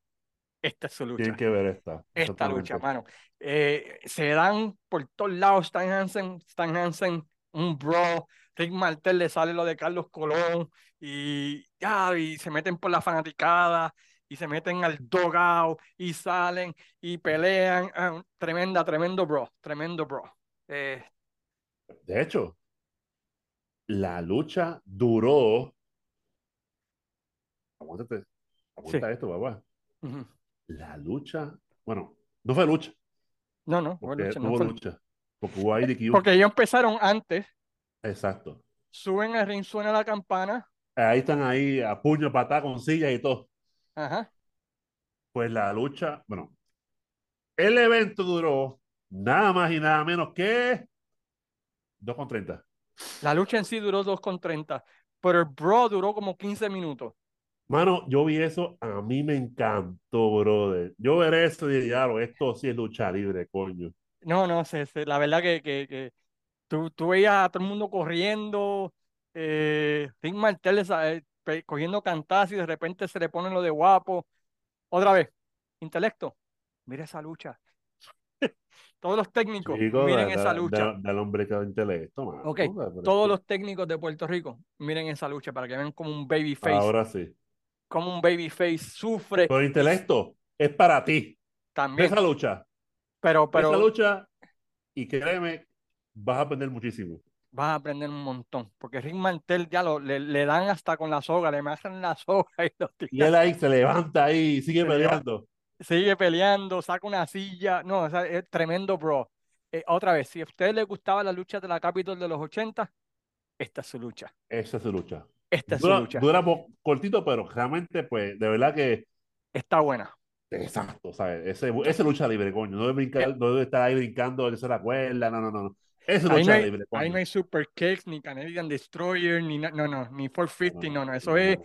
esta es su lucha. Tiene que ver esta. Esta lucha, mano. Eh, se dan por todos lados Stan Hansen, Stan Hansen, un bro. Rick Martel le sale lo de Carlos Colón y ya, y se meten por la fanaticada y se meten al dogao y salen y pelean. Ah, tremenda, tremendo bro, tremendo bro. Eh, de hecho, la lucha duró. Aguántate, aguanta esto, papá. La lucha, bueno, no fue lucha. No, no, porque, lucha, no hubo lucha. Porque hubo. Porque ellos empezaron antes. Exacto. Suben el ring, suena la campana. Ahí están ahí a puño, patada, con sillas y todo. Ajá. Pues la lucha, bueno, el evento duró nada más y nada menos que 2,30. La lucha en sí duró 2,30, pero el Bro duró como 15 minutos. Mano, yo vi eso, a mí me encantó, brother. Yo veré eso y ya, esto sí es lucha libre, coño. No, no, sé, la verdad que, que, que tú, tú, veías a todo el mundo corriendo, eh, Rick Martel eh, cogiendo cantas y de repente se le ponen lo de guapo. Otra vez, intelecto, mira esa lucha. todos los técnicos, miren esa lucha. Del hombre que intelecto, Ok, todos los técnicos de Puerto Rico, miren esa lucha para que vean como un baby face. Ahora sí. Como un baby face sufre. Pero intelecto es para ti. También. Esa lucha. Pero, pero. Esa lucha, y créeme, vas a aprender muchísimo. Vas a aprender un montón. Porque Rick Mantel ya lo, le, le dan hasta con la soga, le marcan la soga y lo Y él ahí se levanta ahí y sigue peleando sigue peleando, saca una silla. No, es tremendo, bro. Eh, otra vez, si a ustedes les gustaba la lucha de la Capitol de los 80, esta es su lucha. Esta es su lucha. Esta es su lucha. Dura cortito, pero realmente, pues, de verdad que. Está buena. Exacto, ¿sabes? Ese, esa lucha libre, coño. No debe, brincar, no debe estar ahí brincando, eso la cuerda, no, no, no. Esa lucha libre, coño. Ahí no hay Super Kicks, ni Canadian Destroyer, ni no, no, ni 450, no, no, eso es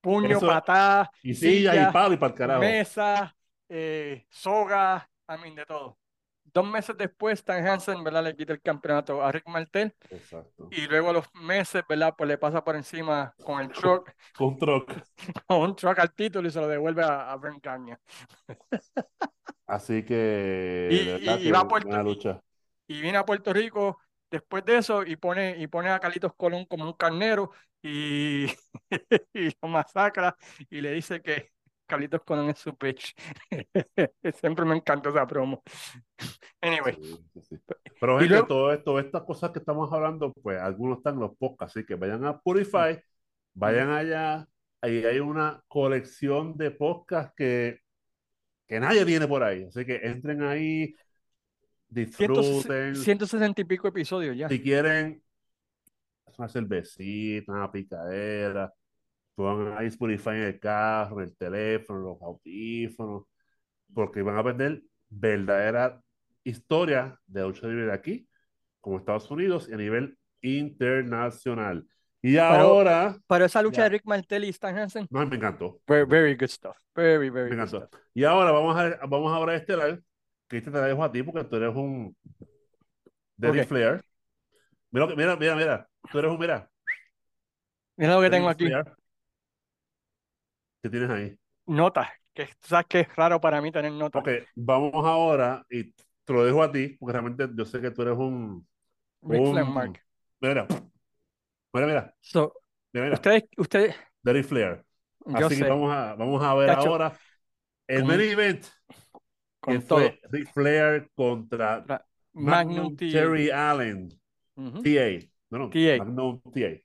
puño, patada, y silla, y palo y para el carajo. Mesa, eh, soga, a mí de todo. Dos meses después, Stan Hansen, ¿verdad? Le quita el campeonato a Rick Martel. Exacto. Y luego a los meses, ¿verdad? Pues le pasa por encima con el truck. Con un truck. con un truck al título y se lo devuelve a, a Brent Así que. Y, va a Puerto, lucha. Y viene a Puerto Rico después de eso y pone, y pone a Carlitos Colón como un carnero y, y lo masacra y le dice que Carlitos Colón es su pitch. Siempre me encantó esa promo. Anyway. Pero gente, todo esto, estas cosas que estamos hablando, pues algunos están en los podcasts, así que vayan a Purify, vayan allá, ahí hay una colección de podcasts que, que nadie tiene por ahí, así que entren ahí, disfruten. 160 y pico episodios ya. Si quieren una cervecita, una picadera, pongan ahí Spotify en el carro, en el teléfono, los audífonos, porque van a aprender verdadera historia de lucha libre aquí, como Estados Unidos, y a nivel internacional. Y ahora. Pero esa lucha de Rick Martel y Stan Hansen. No, me encantó. Very, good stuff. Very, very me encantó. Y ahora vamos a, vamos a ver este te dejo a ti porque tú eres un. David Flair. Mira, mira, mira, mira. Tú eres un, mira. Mira lo que tengo aquí. ¿Qué tienes ahí? Notas. Que sabes que es raro para mí tener notas. Ok, vamos ahora y te lo dejo a ti, porque realmente yo sé que tú eres un. un Mark. Mira, mira, mira. So, mira, Ustedes, ustedes. Derry Flair. Así que vamos a, vamos a ver ahora el main event. Fue Ric Flair contra Magnum, Terry Allen. TA. No, no, TA. Magnum TA.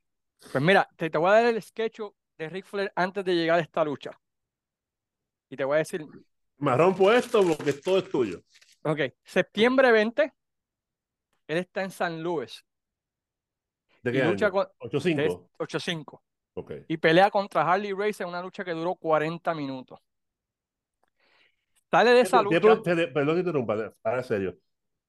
Pues mira, te, te voy a dar el sketch de Ric Flair antes de llegar a esta lucha. Y te voy a decir. Marrón puesto porque todo es tuyo. Ok, septiembre 20, él está en San Luis. ¿De qué lucha año? con 8-5. 8-5. Ok. Y pelea contra Harley Race en una lucha que duró 40 minutos. Sale de esa lucha. te- te- Perdón que interrumpa, ahora serio.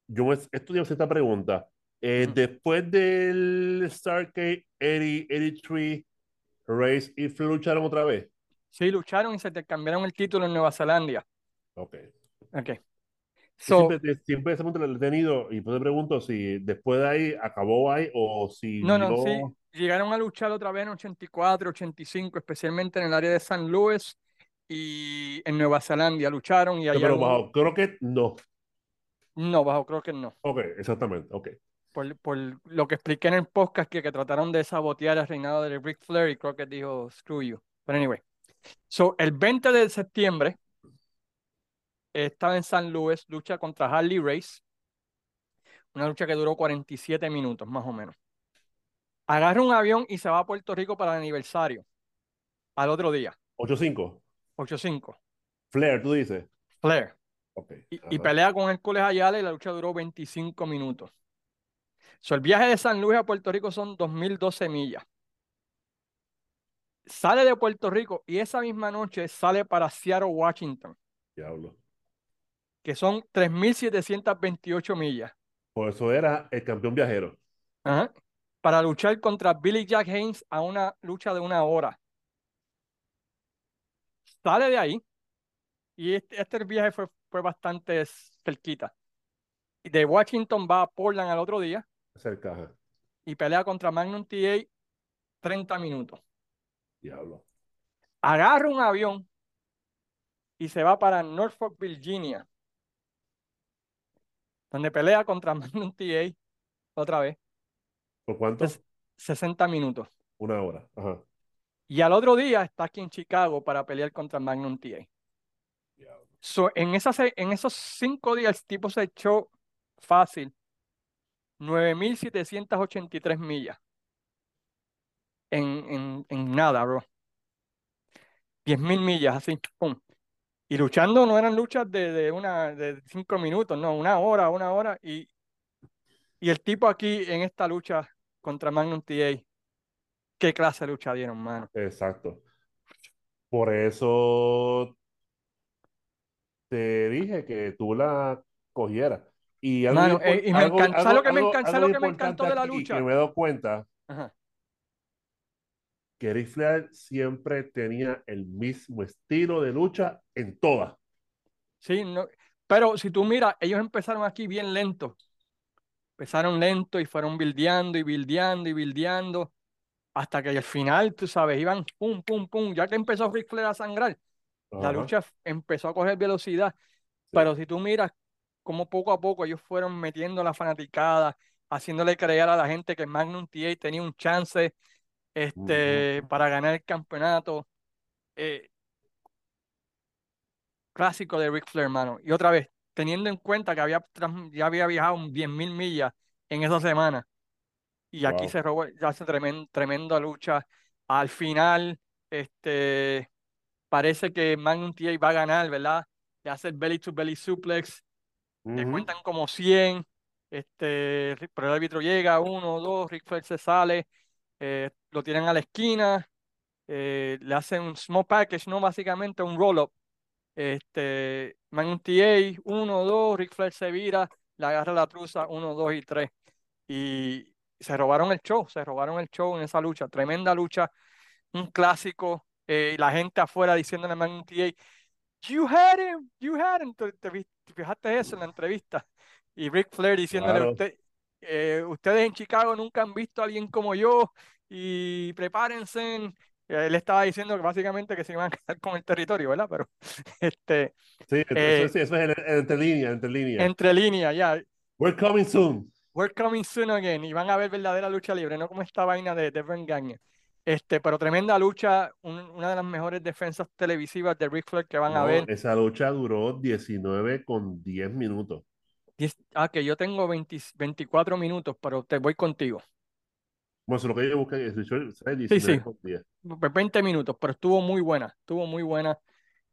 Yo estudié esta pregunta. Eh, Ujú. Después del Starcade 80, 83, Race y lucharon otra vez. Sí, lucharon y se te cambiaron el título en Nueva Zelanda. Ok. Ok. So, siempre, siempre ese punto lo he tenido y pues te pregunto si después de ahí acabó ahí o si no, no, vio- sí. Llegaron a luchar otra vez en 84, 85, especialmente en el área de San Luis y en Nueva Zelanda. Lucharon y allá pero hubo- bajo, que no. No, bajo, que no. Ok, exactamente, ok. Por, por lo que expliqué en el podcast, que, que trataron de sabotear el reinado de Ric Flair y que dijo, screw you. Pero anyway. So, el 20 de septiembre estaba en San Luis, lucha contra Harley Race. Una lucha que duró 47 minutos, más o menos. Agarra un avión y se va a Puerto Rico para el aniversario. Al otro día, 8-5. 8-5. Flair, tú dices. Flair. Ok. Y, y pelea con Hércules Ayala y la lucha duró 25 minutos. So, el viaje de San Luis a Puerto Rico son 2012 millas. Sale de Puerto Rico y esa misma noche sale para Seattle, Washington, Diablo. que son 3.728 millas, Por eso era el campeón viajero. Ajá. para luchar contra Billy Jack Haynes a una lucha de una hora. Sale de ahí y este, este viaje fue, fue bastante cerquita. De Washington va a Portland al otro día y pelea contra Magnum TA 30 minutos. Diablo. Agarra un avión y se va para Norfolk, Virginia, donde pelea contra Magnum TA otra vez, ¿Por cuánto? es 60 minutos. Una hora. Ajá. Y al otro día está aquí en Chicago para pelear contra Magnum TA. So, en, esas, en esos cinco días el tipo se echó fácil 9.783 millas. En, en, en nada, bro. 10.000 millas, así. Pum. Y luchando no eran luchas de, de, una, de cinco minutos, no, una hora, una hora. Y, y el tipo aquí en esta lucha contra Magnum TA, ¿qué clase de lucha dieron, mano? Exacto. Por eso te dije que tú la cogieras. Y algo, Mano, eh, y me algo- encanta- ¿sabes algo- lo que me encanta- lo que me encantó de la lucha? Que me he dado cuenta Ajá. que Ric Flair siempre tenía el mismo estilo de lucha en todas. Sí, no, pero si tú miras, ellos empezaron aquí bien lento. Empezaron lento y fueron bildeando y bildeando y bildeando hasta que al final, tú sabes, iban pum, pum, pum. Ya que empezó Ric Flair a sangrar, la lucha empezó a coger velocidad. sí. Pero si tú miras cómo poco a poco ellos fueron metiendo la fanaticada, haciéndole creer a la gente que Magnum TA tenía un chance este, para ganar el campeonato. Eh, clásico de Ric Flair, hermano. Y otra vez, teniendo en cuenta que había, ya había viajado 10.000 millas en esa semana, y aquí Wow. se robó, ya hace tremen- tremenda lucha. Al final, este, parece que Magnum TA va a ganar, ¿verdad? Le hace el belly to belly suplex, le cuentan como 100, este, pero el árbitro llega, uno, dos, Ric Flair se sale, eh, lo tiran a la esquina, eh, le hacen un small package, ¿no? Básicamente un roll-up. Este, Magnum TA, uno, dos, Ric Flair se vira, le agarra la truza, uno, dos y tres. Y se robaron el show, se robaron el show en esa lucha, tremenda lucha, un clásico, eh, y la gente afuera diciéndole a TA, You had him, you had him. ¿Te, te fijaste eso en la entrevista? Y Ric Flair diciéndole, Claro. usted, eh, ustedes en Chicago nunca han visto a alguien como yo y prepárense. Eh, Él estaba diciendo que básicamente que se iban a quedar con el territorio, ¿verdad? Pero este, Sí, eh, eso, sí, eso es en- en- entre líneas, entre líneas. entre líneas, ya, We're coming soon. We're coming soon again y van a ver verdadera lucha libre, no como esta vaina de, de Vern Gagne. Este, pero tremenda lucha, un- una de las mejores defensas televisivas de Ric Flair que van a No, ver. esa lucha duró 19 con 10 minutos. Diez- ah, que yo tengo 20 24 minutos, pero te voy contigo. Bueno, eso es lo que yo busqué, es 19 Sí, sí, con 10. pues 20 minutos, pero estuvo muy buena, estuvo muy buena.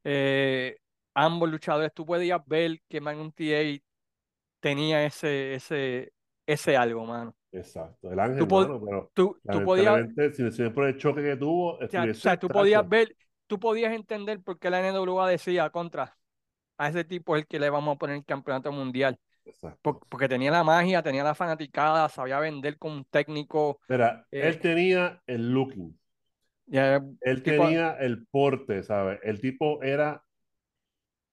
Eh, ambos luchadores, tú podías ver que Magnum TA tenía ese, ese, ese algo, mano. Exacto, el ángel, hermano, pero tú, tú podías, si, si por el choque que tuvo, o sea, tú podías ver, tú podías entender por qué la NWA decía contra a ese tipo es el que le vamos a poner el campeonato mundial. Exacto. porque tenía la magia, tenía la fanaticada, sabía vender con un técnico. Mira, eh, él tenía el looking. él tenía el porte, ¿sabes? El tipo era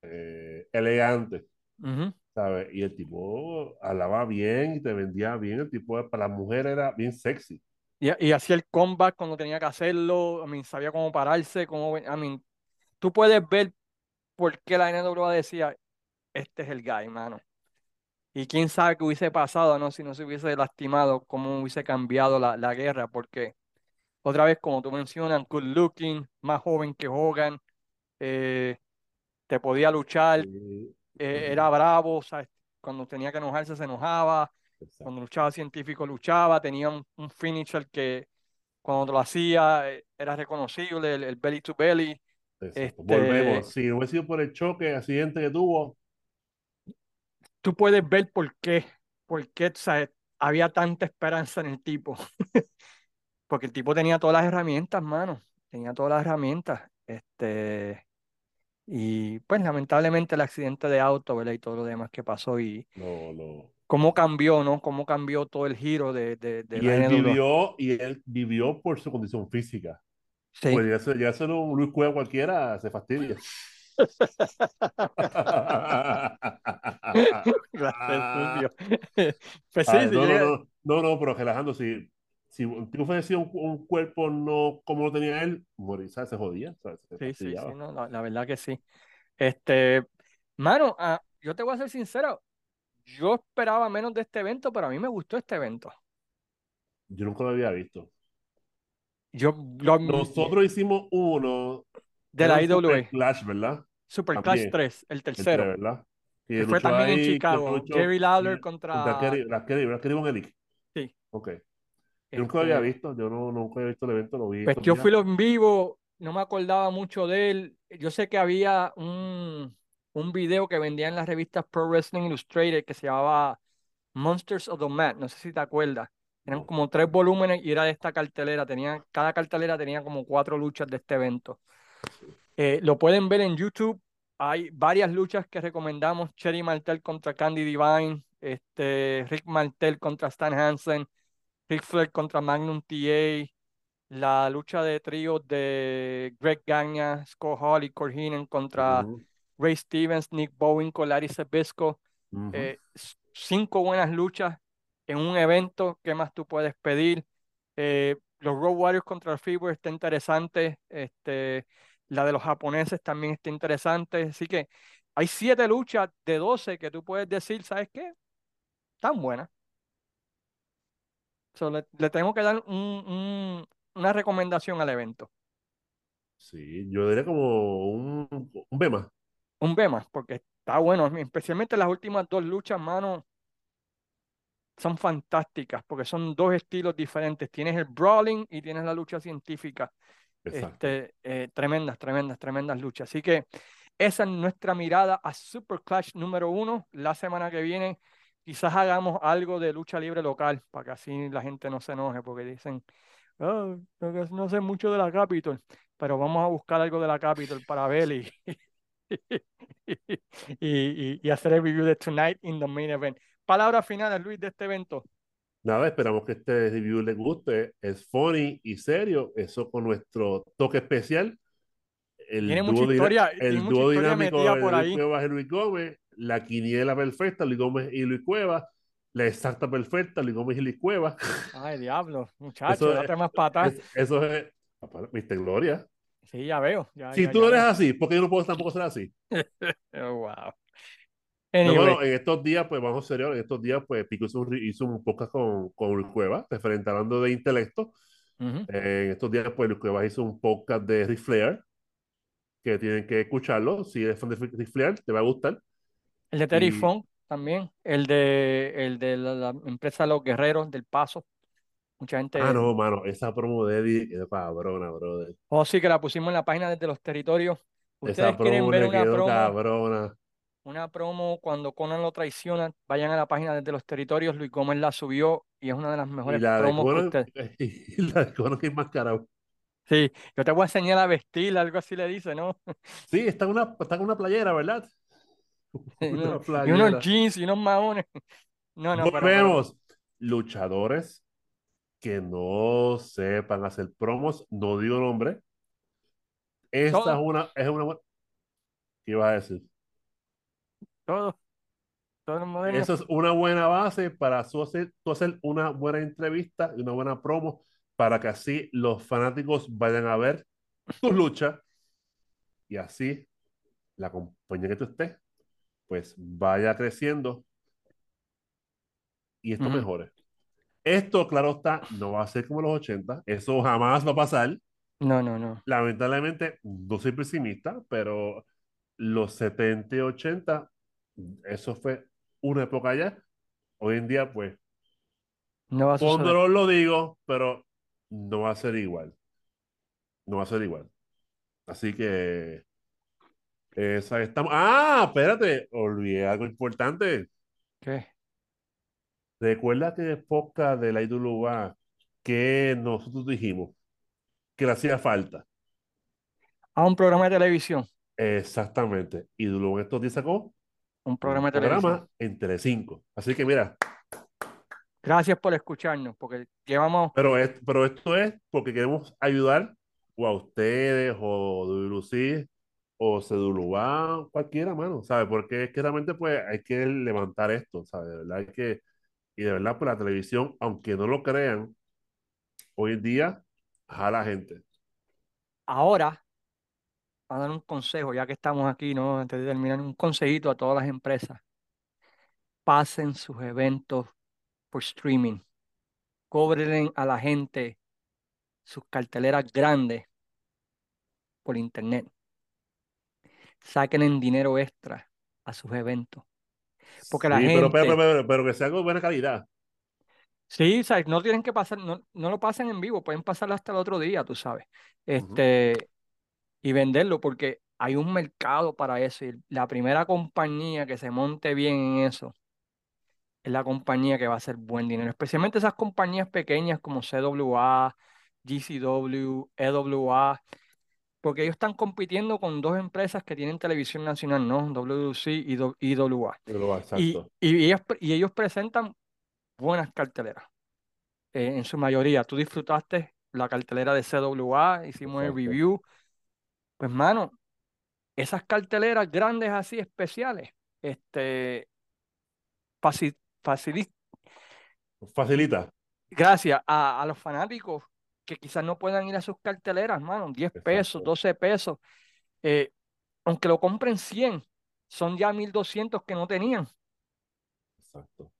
eh, elegante. ¿Sabes? Y el tipo hablaba bien y te vendía bien. El tipo para la mujer era bien sexy. Y, y hacía el comeback cuando tenía que hacerlo. I sabía cómo pararse. Cómo, I tú puedes ver por qué la NWA decía: Este es el guy, mano. Y quién sabe qué hubiese pasado, ¿no? Si no se hubiese lastimado, cómo hubiese cambiado la, la guerra. Porque, otra vez, como tú mencionas, good looking, más joven que Hogan. Eh, te podía luchar, eh, era bravo, cuando tenía que enojarse se enojaba, cuando luchaba científico luchaba, tenía un, finisher que cuando lo hacía eh, era reconocible, el, belly to belly. Este, Volvemos, si hubiese sido por el choque, accidente que tuvo. Tú puedes ver por qué, por qué había tanta esperanza en el tipo. Porque el tipo tenía todas las herramientas, mano. Tenía todas las herramientas. Este, y pues lamentablemente el accidente de auto, ¿verdad? Y todo lo demás que pasó y no, no. cómo cambió, ¿no? Cómo cambió todo el giro de, de, de y él vivió Y él vivió por su condición física. Sí. Pues ya, se, ya ser un Luis Cueva cualquiera se fastidia. pues sí, no, no, no, no, pero relajando, si, si tipo ofrecía un, un, cuerpo no como lo tenía él, morir, Se jodía. sí, sí, sí, no, la, verdad que sí. Este, mano, ah, yo te voy a ser sincero, yo esperaba menos de este evento, pero a mí me gustó este evento. Yo nunca lo había visto. Yo, Nosotros hicimos uno de la IWA. Super Clash, ¿verdad? Super Clash 3, el tercero. El ¿verdad? Que fue también en Chicago. Jerry Lawler contra. Kerry, la Kerry, Kerry Sí. Ok. Yo nunca lo había este visto, yo no, nunca había visto el evento, lo vi. Pues yo fui en vivo, no me acordaba mucho de él. Yo sé que había un, un video que vendía en las revistas Pro Wrestling Illustrated que se llamaba Monsters of the Mat, no sé si te acuerdas. Eran como tres volúmenes y era de esta cartelera. Tenía, cada cartelera tenía como cuatro luchas de este evento. Eh, lo pueden ver en YouTube. Hay varias luchas que recomendamos. Cherry Martel contra Candy Divine. Este, Rick Martel contra Stan Hansen. Rick Flair contra Magnum TA, la lucha de trío de Greg Gagne, Scott Hall y Corhinen contra Ray Stevens, Nick Bowen con Larry Sebesco. Eh, cinco buenas luchas en un evento. ¿Qué más tú puedes pedir? Eh, los Road Warriors contra el Fever está interesante. Este, la de los japoneses también está interesante. Así que hay siete luchas de 12 que tú puedes decir, ¿sabes qué? Tan buenas le, tengo que dar un, una recomendación al evento. Sí, yo diría como un, un B más. Un B más, porque está bueno, especialmente las últimas dos luchas, mano, son fantásticas, porque son dos estilos diferentes. Tienes el brawling y tienes la lucha científica. Este, eh, tremendas, tremendas, tremendas luchas. Así que esa es nuestra mirada a Super Clash número uno. La semana que viene quizás hagamos algo de lucha libre local para que así la gente no se enoje porque dicen, oh, no sé mucho de la Capitol, pero vamos a buscar algo de la Capitol para ver y, y, hacer el review de Tonight in the Main Event. Palabras finales, Luis, de este evento. Nada, esperamos que este review les guste. Es funny y serio, eso con nuestro toque especial. El tiene mucha historia, el dúo dinámico por ahí. Luis Gómez la quiniela perfecta, Luis Gómez y Luis Cueva, la exacta perfecta, Luis Gómez y Luis Cueva. Ay, diablo, muchacho, date más patas. eso es, viste, Gloria. Sí, ya veo. si tú eres así, ¿por qué yo no puedo tampoco ser así? oh, wow. bueno, en estos días, pues vamos serio, en estos días, pues Pico hizo un, hizo un podcast con, con Luis Cueva, referente hablando de intelecto. en estos días, pues Luis Cueva hizo un podcast de Ric Flair, que tienen que escucharlo. Si eres fan de Ric Flair, te va a gustar. El de Terry Funk también, el de, el de la, empresa Los Guerreros del Paso. Mucha gente. Ah, no, mano, esa promo de Eddie es cabrona, brother. Oh, sí, que la pusimos en la página desde los territorios. Ustedes quieren ver una promo. Cabrona. una promo cuando Conan lo traiciona, vayan a la página de los territorios, Luis Gómez la subió y es una de las mejores promos que usted. Y la de Conan que es más cara. Sí, yo te voy a enseñar a vestir, algo así le dice, ¿no? Sí, está, una, está con una playera, ¿verdad? Una Y unos jeans y unos maones. No, no, Volvemos. Luchadores que no sepan hacer promos, no digo nombre. Esta es una, es una. ¿Qué ibas a decir? Todo. Eso es una buena base para hacer, hacer una buena entrevista y una buena promo para que así los fanáticos vayan a ver tu lucha y así la compañía que tú estés, pues vaya creciendo y esto mejore. Esto, claro está, no va a ser como los 80, eso jamás va a pasar. No, no, no. Lamentablemente, no soy pesimista, pero los 70 y 80, eso fue una época ya. Hoy en día, pues, no va a con dolor lo digo, pero no va a ser igual. No va a ser igual. Así que esa estamos. Ah, espérate, olvidé algo importante. ¿Qué? Recuerda que en época de la IWA que nosotros dijimos que le hacía falta. A un programa de televisión. Exactamente. Y luego estos días sacó un programa de televisión. en Telecinco. Así que mira, Gracias por escucharnos, porque llevamos... Pero, pero esto es porque queremos ayudar o a ustedes, o WC, o Cedulubá, cualquiera, mano, ¿sabes? Porque es que realmente pues hay que levantar esto, ¿sabes? De verdad hay que... Y de verdad, pues, la televisión, aunque no lo crean, hoy en día jala gente. Ahora, a dar un consejo, ya que estamos aquí, ¿no? Antes de terminar, un consejito a todas las empresas. Pasen sus eventos por streaming. Cobren a la gente sus carteleras grandes por internet. Saquen dinero extra a sus eventos. Porque la gente. Pero, pero, que sea de buena calidad. Sí, ¿sabes? no tienen que pasar, no, no lo pasen en vivo, pueden pasarlo hasta el otro día, tú sabes. Este, y venderlo, porque hay un mercado para eso. Y la primera compañía que se monte bien en eso es la compañía que va a hacer buen dinero, especialmente esas compañías pequeñas como CWA, GCW, EWA, porque ellos están compitiendo con dos empresas que tienen televisión nacional, ¿no? WC y IWA. Y, y, ellos, y ellos presentan buenas carteleras, eh, en su mayoría. Tú disfrutaste la cartelera de CWA, hicimos el review. Pues, mano, esas carteleras grandes así, especiales, este, Facilita. Gracias a, los fanáticos que quizás no puedan ir a sus carteleras, mano, 10 pesos, 12 pesos. Eh, aunque lo compren 100, son ya 1200 que no tenían. Exacto.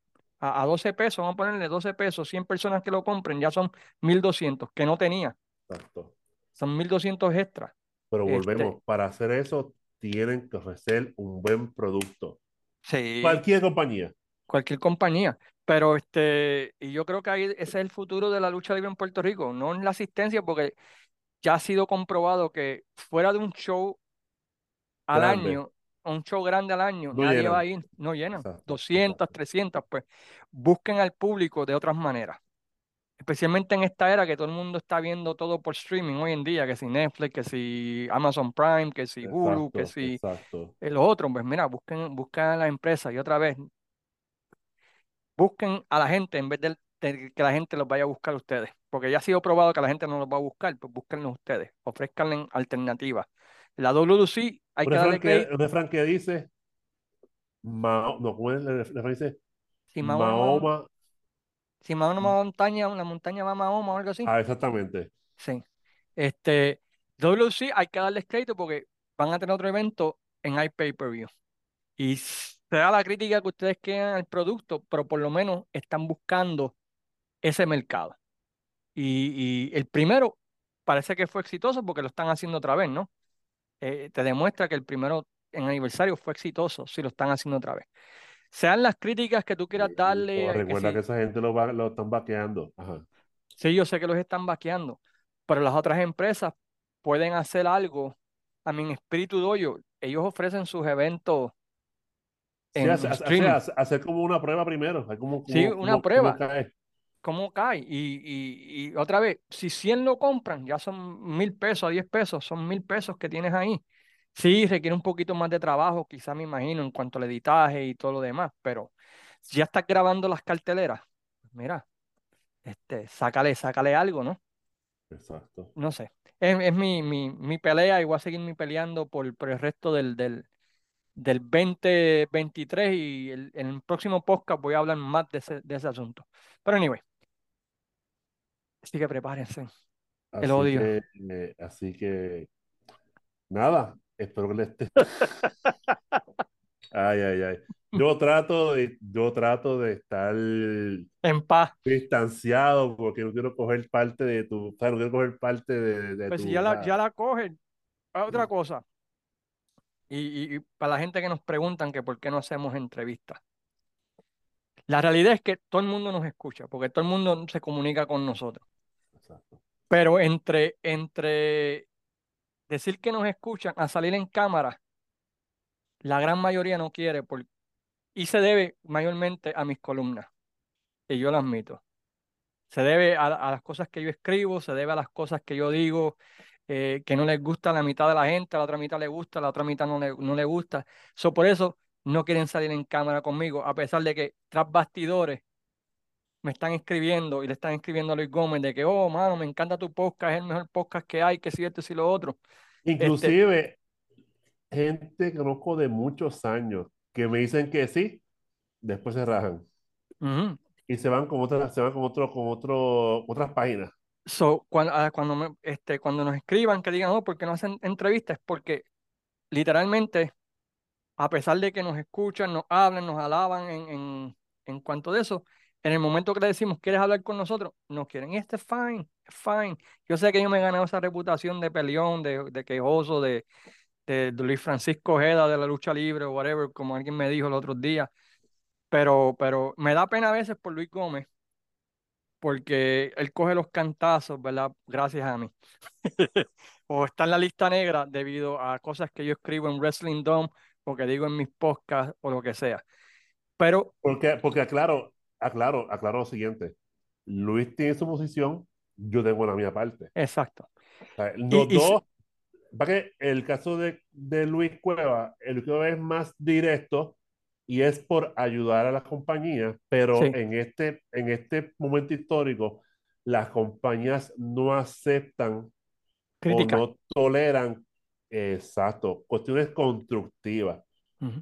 A, a, 12 pesos, vamos a ponerle 12 pesos, 100 personas que lo compren, ya son 1200 que no tenían. Exacto. Son 1200 extras. Pero volvemos, este para hacer eso tienen que ofrecer un buen producto. Sí. Cualquier compañía. Cualquier compañía. Pero este, y yo creo que ahí ese es el futuro de la lucha libre en Puerto Rico, no en la asistencia, porque ya ha sido comprobado que fuera de un show al año, un show grande al año, nadie va a ir, no llenan. 200, 300, pues busquen al público de otras maneras. Especialmente en esta era que todo el mundo está viendo todo por streaming hoy en día, que si Netflix, que si Amazon Prime, que si Hulu, que si los otros, pues mira, busquen, busquen a la empresa y otra vez, busquen a la gente en vez de, que la gente los vaya a buscar a ustedes, porque ya ha sido probado que la gente no los va a buscar, pues búsquenlos ustedes, ofrezcanle alternativas. La WC hay que darle crédito. Un refrán que dice, no, ¿cómo es el refrán dice? Si Mahoma, si Mahoma una montaña, una montaña va a Mahoma o algo así. Ah, exactamente. Sí. Este, WC hay que darles crédito porque van a tener otro evento en iPay-Per-View. Y da la crítica que ustedes quieran al producto, pero por lo menos están buscando ese mercado. Y, el primero parece que fue exitoso porque lo están haciendo otra vez, ¿no? Eh, te demuestra que el primero en aniversario fue exitoso si lo están haciendo otra vez. Sean las críticas que tú quieras darle. recuerda que, esa gente lo, lo están vaqueando. Ajá. Sí, yo sé que los están vaqueando, pero las otras empresas pueden hacer algo. A mi espíritu doyo, ellos ofrecen sus eventos en hacer, como una prueba primero. Como, sí, una prueba. ¿Cómo cae? Y, otra vez, si 100 lo compran, ya son mil pesos, 10 pesos, son mil pesos que tienes ahí. Sí, requiere un poquito más de trabajo, quizá me imagino, en cuanto al editaje y todo lo demás, pero si ya estás grabando las carteleras, pues mira, este, sácale, sácale algo, ¿no? Exacto. No sé. Es, mi, mi, pelea y voy a seguir peleando por, por el resto del, del, del 2023 y el, en el próximo podcast voy a hablar más de ese, de ese asunto. Pero anyway, así que prepárense. el odio. Eh, así que, nada, espero que le esté. ay, ay, ay. Yo trato de, yo trato de estar en paz, distanciado, porque no quiero coger parte de tu, o sea, no quiero coger parte de, de pues si ya la, ya la cogen, otra mm. cosa. Y, para la gente que nos preguntan que por qué no hacemos entrevistas. La realidad es que todo el mundo nos escucha, porque todo el mundo se comunica con nosotros. Pero entre, entre decir que nos escuchan a salir en cámara, la gran mayoría no quiere, y se debe mayormente a mis columnas, y yo lo admito. Se debe a, las cosas que yo escribo, se debe a las cosas que yo digo, eh, que no les gusta a la mitad de la gente, a la otra mitad le gusta, a la otra mitad no le, no le gusta. So, por eso no quieren salir en cámara conmigo, a pesar de que tras bastidores me están escribiendo y le están escribiendo a Luis Gómez de que, oh, mano, me encanta tu podcast, es el mejor podcast que hay, que si esto, y lo otro. Este Inclusive, gente que conozco de muchos años que me dicen que sí, después se rajan. Y se van con otras, se van con otro, con otro, otras páginas. So, cuando, ah, cuando, este, cuando nos escriban que digan, oh, ¿por qué no hacen entrevistas? Porque literalmente, a pesar de que nos escuchan, nos hablan, nos alaban en, en, en cuanto de eso, en el momento que le decimos, ¿quieres hablar con nosotros? No quieren. Este es fine, fine. Yo sé que yo me he ganado esa reputación de peleón, de, de quejoso, de, de, Luis Francisco Ojeda, de la lucha libre o whatever, como alguien me dijo el otro día. Pero, pero me da pena a veces por Luis Gómez, porque él coge los cantazos, ¿verdad? Gracias a mí. o está en la lista negra debido a cosas que yo escribo en Wrestling Dome o que digo en mis podcasts o lo que sea. Pero... Porque, porque aclaro, aclaro, aclaro lo siguiente. Luis tiene su posición, yo tengo la mía parte. Exacto. los dos, para que el caso de, de Luis Cueva, el Cueva es más directo y es por ayudar a las compañías, pero en, este, en este momento histórico, las compañías no aceptan o no toleran, exacto, cuestiones constructivas.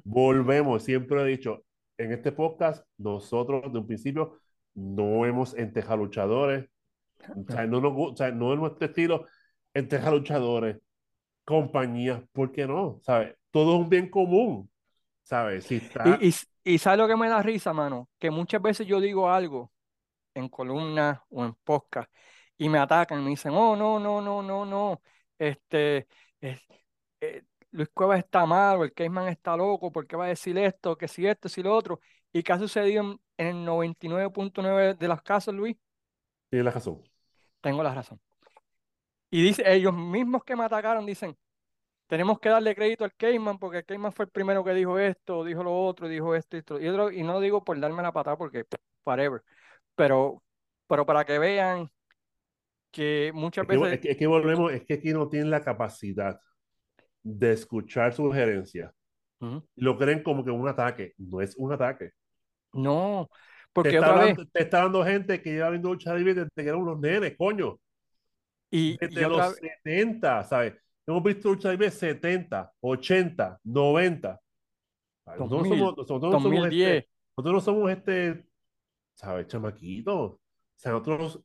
Volvemos, siempre he dicho, en este podcast, nosotros de un principio no hemos enteja luchadores, o sea, no, o sea, no es nuestro estilo enteja luchadores, compañías, ¿por qué no? ¿Sabes? Todo es un bien común. ¿Sabes? Si está... y, y, ¿sabes lo que me da risa, mano? Que muchas veces yo digo algo en columna o en podcast y me atacan, me dicen, oh, no, no, no, no, no, este, eh, Luis Cuevas está mal, o el Cayman está loco, ¿por qué va a decir esto, que si esto, si lo otro? ¿Y qué ha sucedido en, en el 99.9 de los casos, Luis? Tienes la razón. Tengo la razón. Y dice, ellos mismos que me atacaron dicen, tenemos que darle crédito al Cayman porque el Cayman fue el primero que dijo esto, dijo lo otro, dijo esto, esto y otro, y no lo digo por darme la patada porque whatever, pero, pero para que vean que muchas veces... Es que, volvemos, es que aquí no tienen la capacidad de escuchar sugerencias. Lo creen como que un ataque, no es un ataque. No, porque te está, otra vez... te está dando gente que lleva viendo lucha libre desde que eran unos nenes, coño. Y, desde los 70, ¿sabes? Hemos visto lucha libre 70, 80, 90. Nosotros, somos, nosotros, no somos este, nosotros no somos este, ¿sabes? Chamaquito. O sea, nosotros.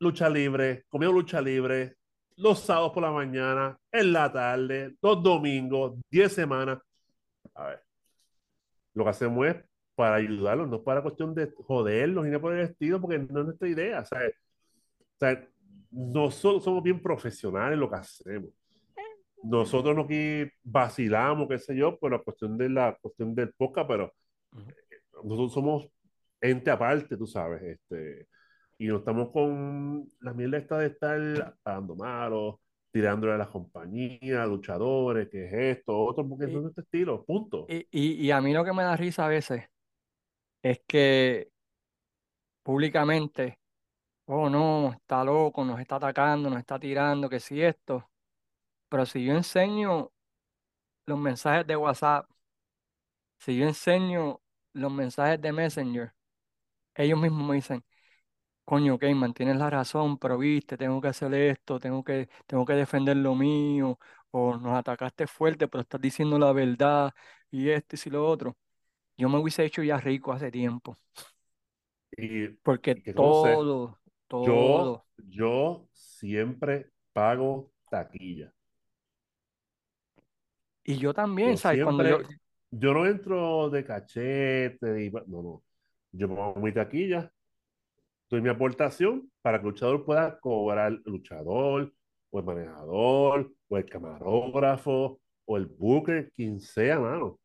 lucha libre, comemos lucha libre, los sábados por la mañana, en la tarde, los domingos, 10 semanas. A ver. Lo que hacemos es para ayudarlos, no para cuestión de joderlos ni por el estilo, porque no es nuestra idea. ¿sabes? O sea, nosotros somos bien profesionales en lo que hacemos. Nosotros no aquí vacilamos, qué sé yo, por la cuestión de la cuestión del podcast, pero nosotros somos ente aparte, tú sabes, este, y no estamos con la mierda esta de estar dando malo, tirándole a las compañías, luchadores, que es esto, otro, porque no es este estilo, punto. Y, y, y a mí lo que me da risa a veces es que públicamente, oh no, está loco, nos está atacando, nos está tirando, que si esto. Pero si yo enseño los mensajes de WhatsApp, si yo enseño los mensajes de Messenger, ellos mismos me dicen, coño, Keyman, tienes la razón, pero viste, tengo que hacer esto, tengo que, tengo que defender lo mío, o nos atacaste fuerte, pero estás diciendo la verdad, y esto y si lo otro. Yo me hubiese hecho ya rico hace tiempo. Y, Porque todo, todo. Yo, yo siempre pago taquilla. Y yo también, ¿sabes? Cuando yo... yo no entro de cachete, y, no, no. Yo pongo mi taquilla, doy mi aportación para que el luchador pueda cobrar el luchador, o el manejador, o el camarógrafo, o el booker, quien sea, mano.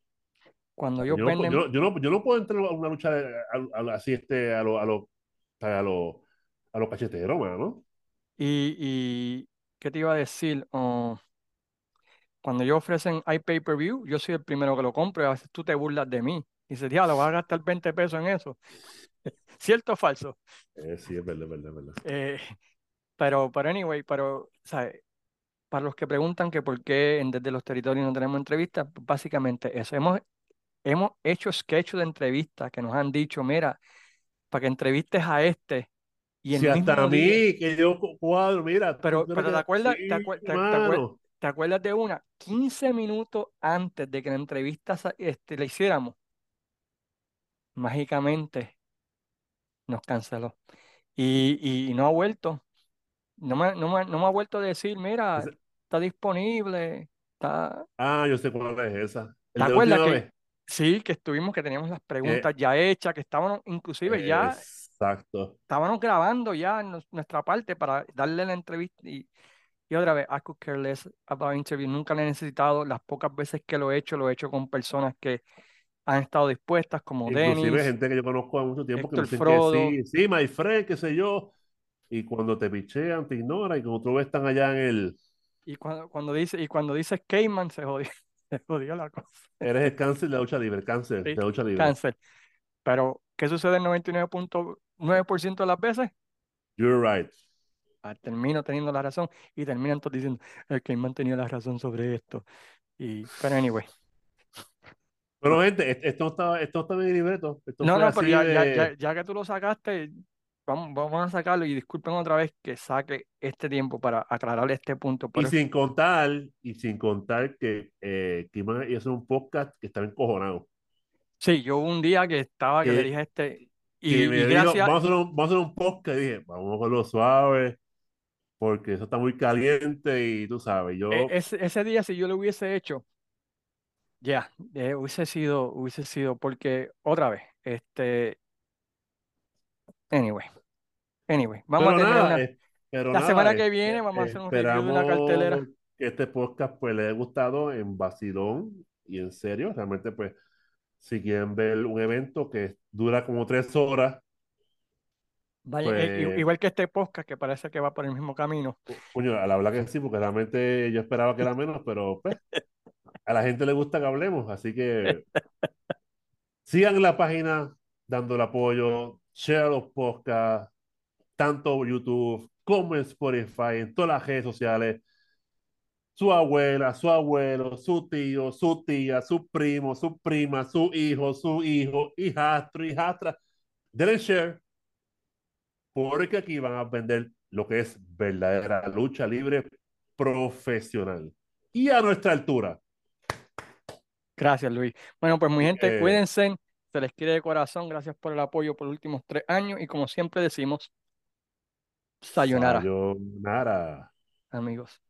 Cuando yo, yo, no, yo, no, yo, no, puedo entrar a una lucha así este, a los a lo, a lo, a lo cacheteros, mano. Y, y, ¿qué te iba a decir? Oh, cuando yo ofrecen iPay-per-view, yo soy el primero que lo compro y a veces tú te burlas de mí. Y dices, lo vas a gastar 20 pesos en eso. ¿Cierto o falso? Eh, sí, es verdad, es verdad, es verdad. Eh, pero, pero anyway, pero, ¿sabes? Para los que preguntan que por qué en Desde los Territorios no tenemos entrevistas, pues básicamente eso. Hemos, hemos hecho sketches de entrevistas que nos han dicho, mira, para que entrevistes a este. Y el si hasta a mí, que yo cuadro, mira. Pero, pero te, acuerdas, te, acuerdas, te, acuerdas, de una? 15 minutos antes de que la entrevista este, la hiciéramos, mágicamente nos canceló. Y, y no ha vuelto. No me, no, me, no me ha vuelto a decir, mira, está disponible. Está... Ah, yo sé cuál es esa. ¿Te acuerdas que, Sí, que estuvimos, que teníamos las preguntas ya hechas, que estábamos inclusive ya. Exacto. Estábamos grabando ya en nuestra parte para darle la entrevista y, y otra vez, I could care less about interview. Nunca le he necesitado. Las pocas veces que lo he hecho, lo he hecho con personas que han estado dispuestas, como Inclusive Dennis, gente que yo conozco hace mucho tiempo Héctor que me dicen que sí, sí, my friend, qué sé yo. Y cuando te pichean, te ignoran y como tú ves, están allá en el... Y cuando, cuando, dice, y cuando dices Cayman, se jodió, se jodió la cosa. Eres el cáncer de la lucha libre, cáncer sí, de la lucha libre. Cáncer. Pero, ¿qué sucede en 99. 9% de las veces. You're right. Ah, termino teniendo la razón y terminan todos diciendo el Clayman tenía la razón sobre esto. Y, pero anyway. Pero gente, esto no está, esto está bien libreto. No, no, pero ya, que tú lo sacaste, vamos, vamos a sacarlo y disculpen otra vez que saque este tiempo para aclarar este punto. Y sin contar, y sin contar que eh, Clayman hizo un podcast que estaba encojonado. Sí, yo un día que estaba, que, que le dije a este, y, gracias... vamos, a hacer un, vamos a hacer un podcast y dije, vamos con lo suave, porque eso está muy caliente y tú sabes, yo... E, ese, ese día si yo lo hubiese hecho, ya, eh, hubiese sido, hubiese sido, porque otra vez, este, anyway, Anyway, vamos a tener la semana que viene vamos a hacer un review de una cartelera. Que este podcast pues les haya gustado en vacilón y en serio. Realmente pues si quieren ver un evento que dura como tres horas. Vaya, eh, pues igual que este podcast que parece que va por el mismo camino. Coño, a la verdad que sí, porque realmente yo esperaba que era menos, pero pues, a la gente le gusta que hablemos, así que sigan la página dando el apoyo, share los podcasts, tanto YouTube como en Spotify, en todas las redes sociales. Su abuela, su abuelo, su tío, su tía, su primo, su prima, su hijo, su hijo, hijastro, hijastra. Denle share. Porque aquí van a vender lo que es verdadera lucha libre profesional. Y a nuestra altura. Gracias, Luis. Bueno, pues mi gente, eh, cuídense. Se les quiere de corazón. Gracias por el apoyo por los últimos tres años. Y como siempre decimos, Sayonara. Sayonara. Amigos.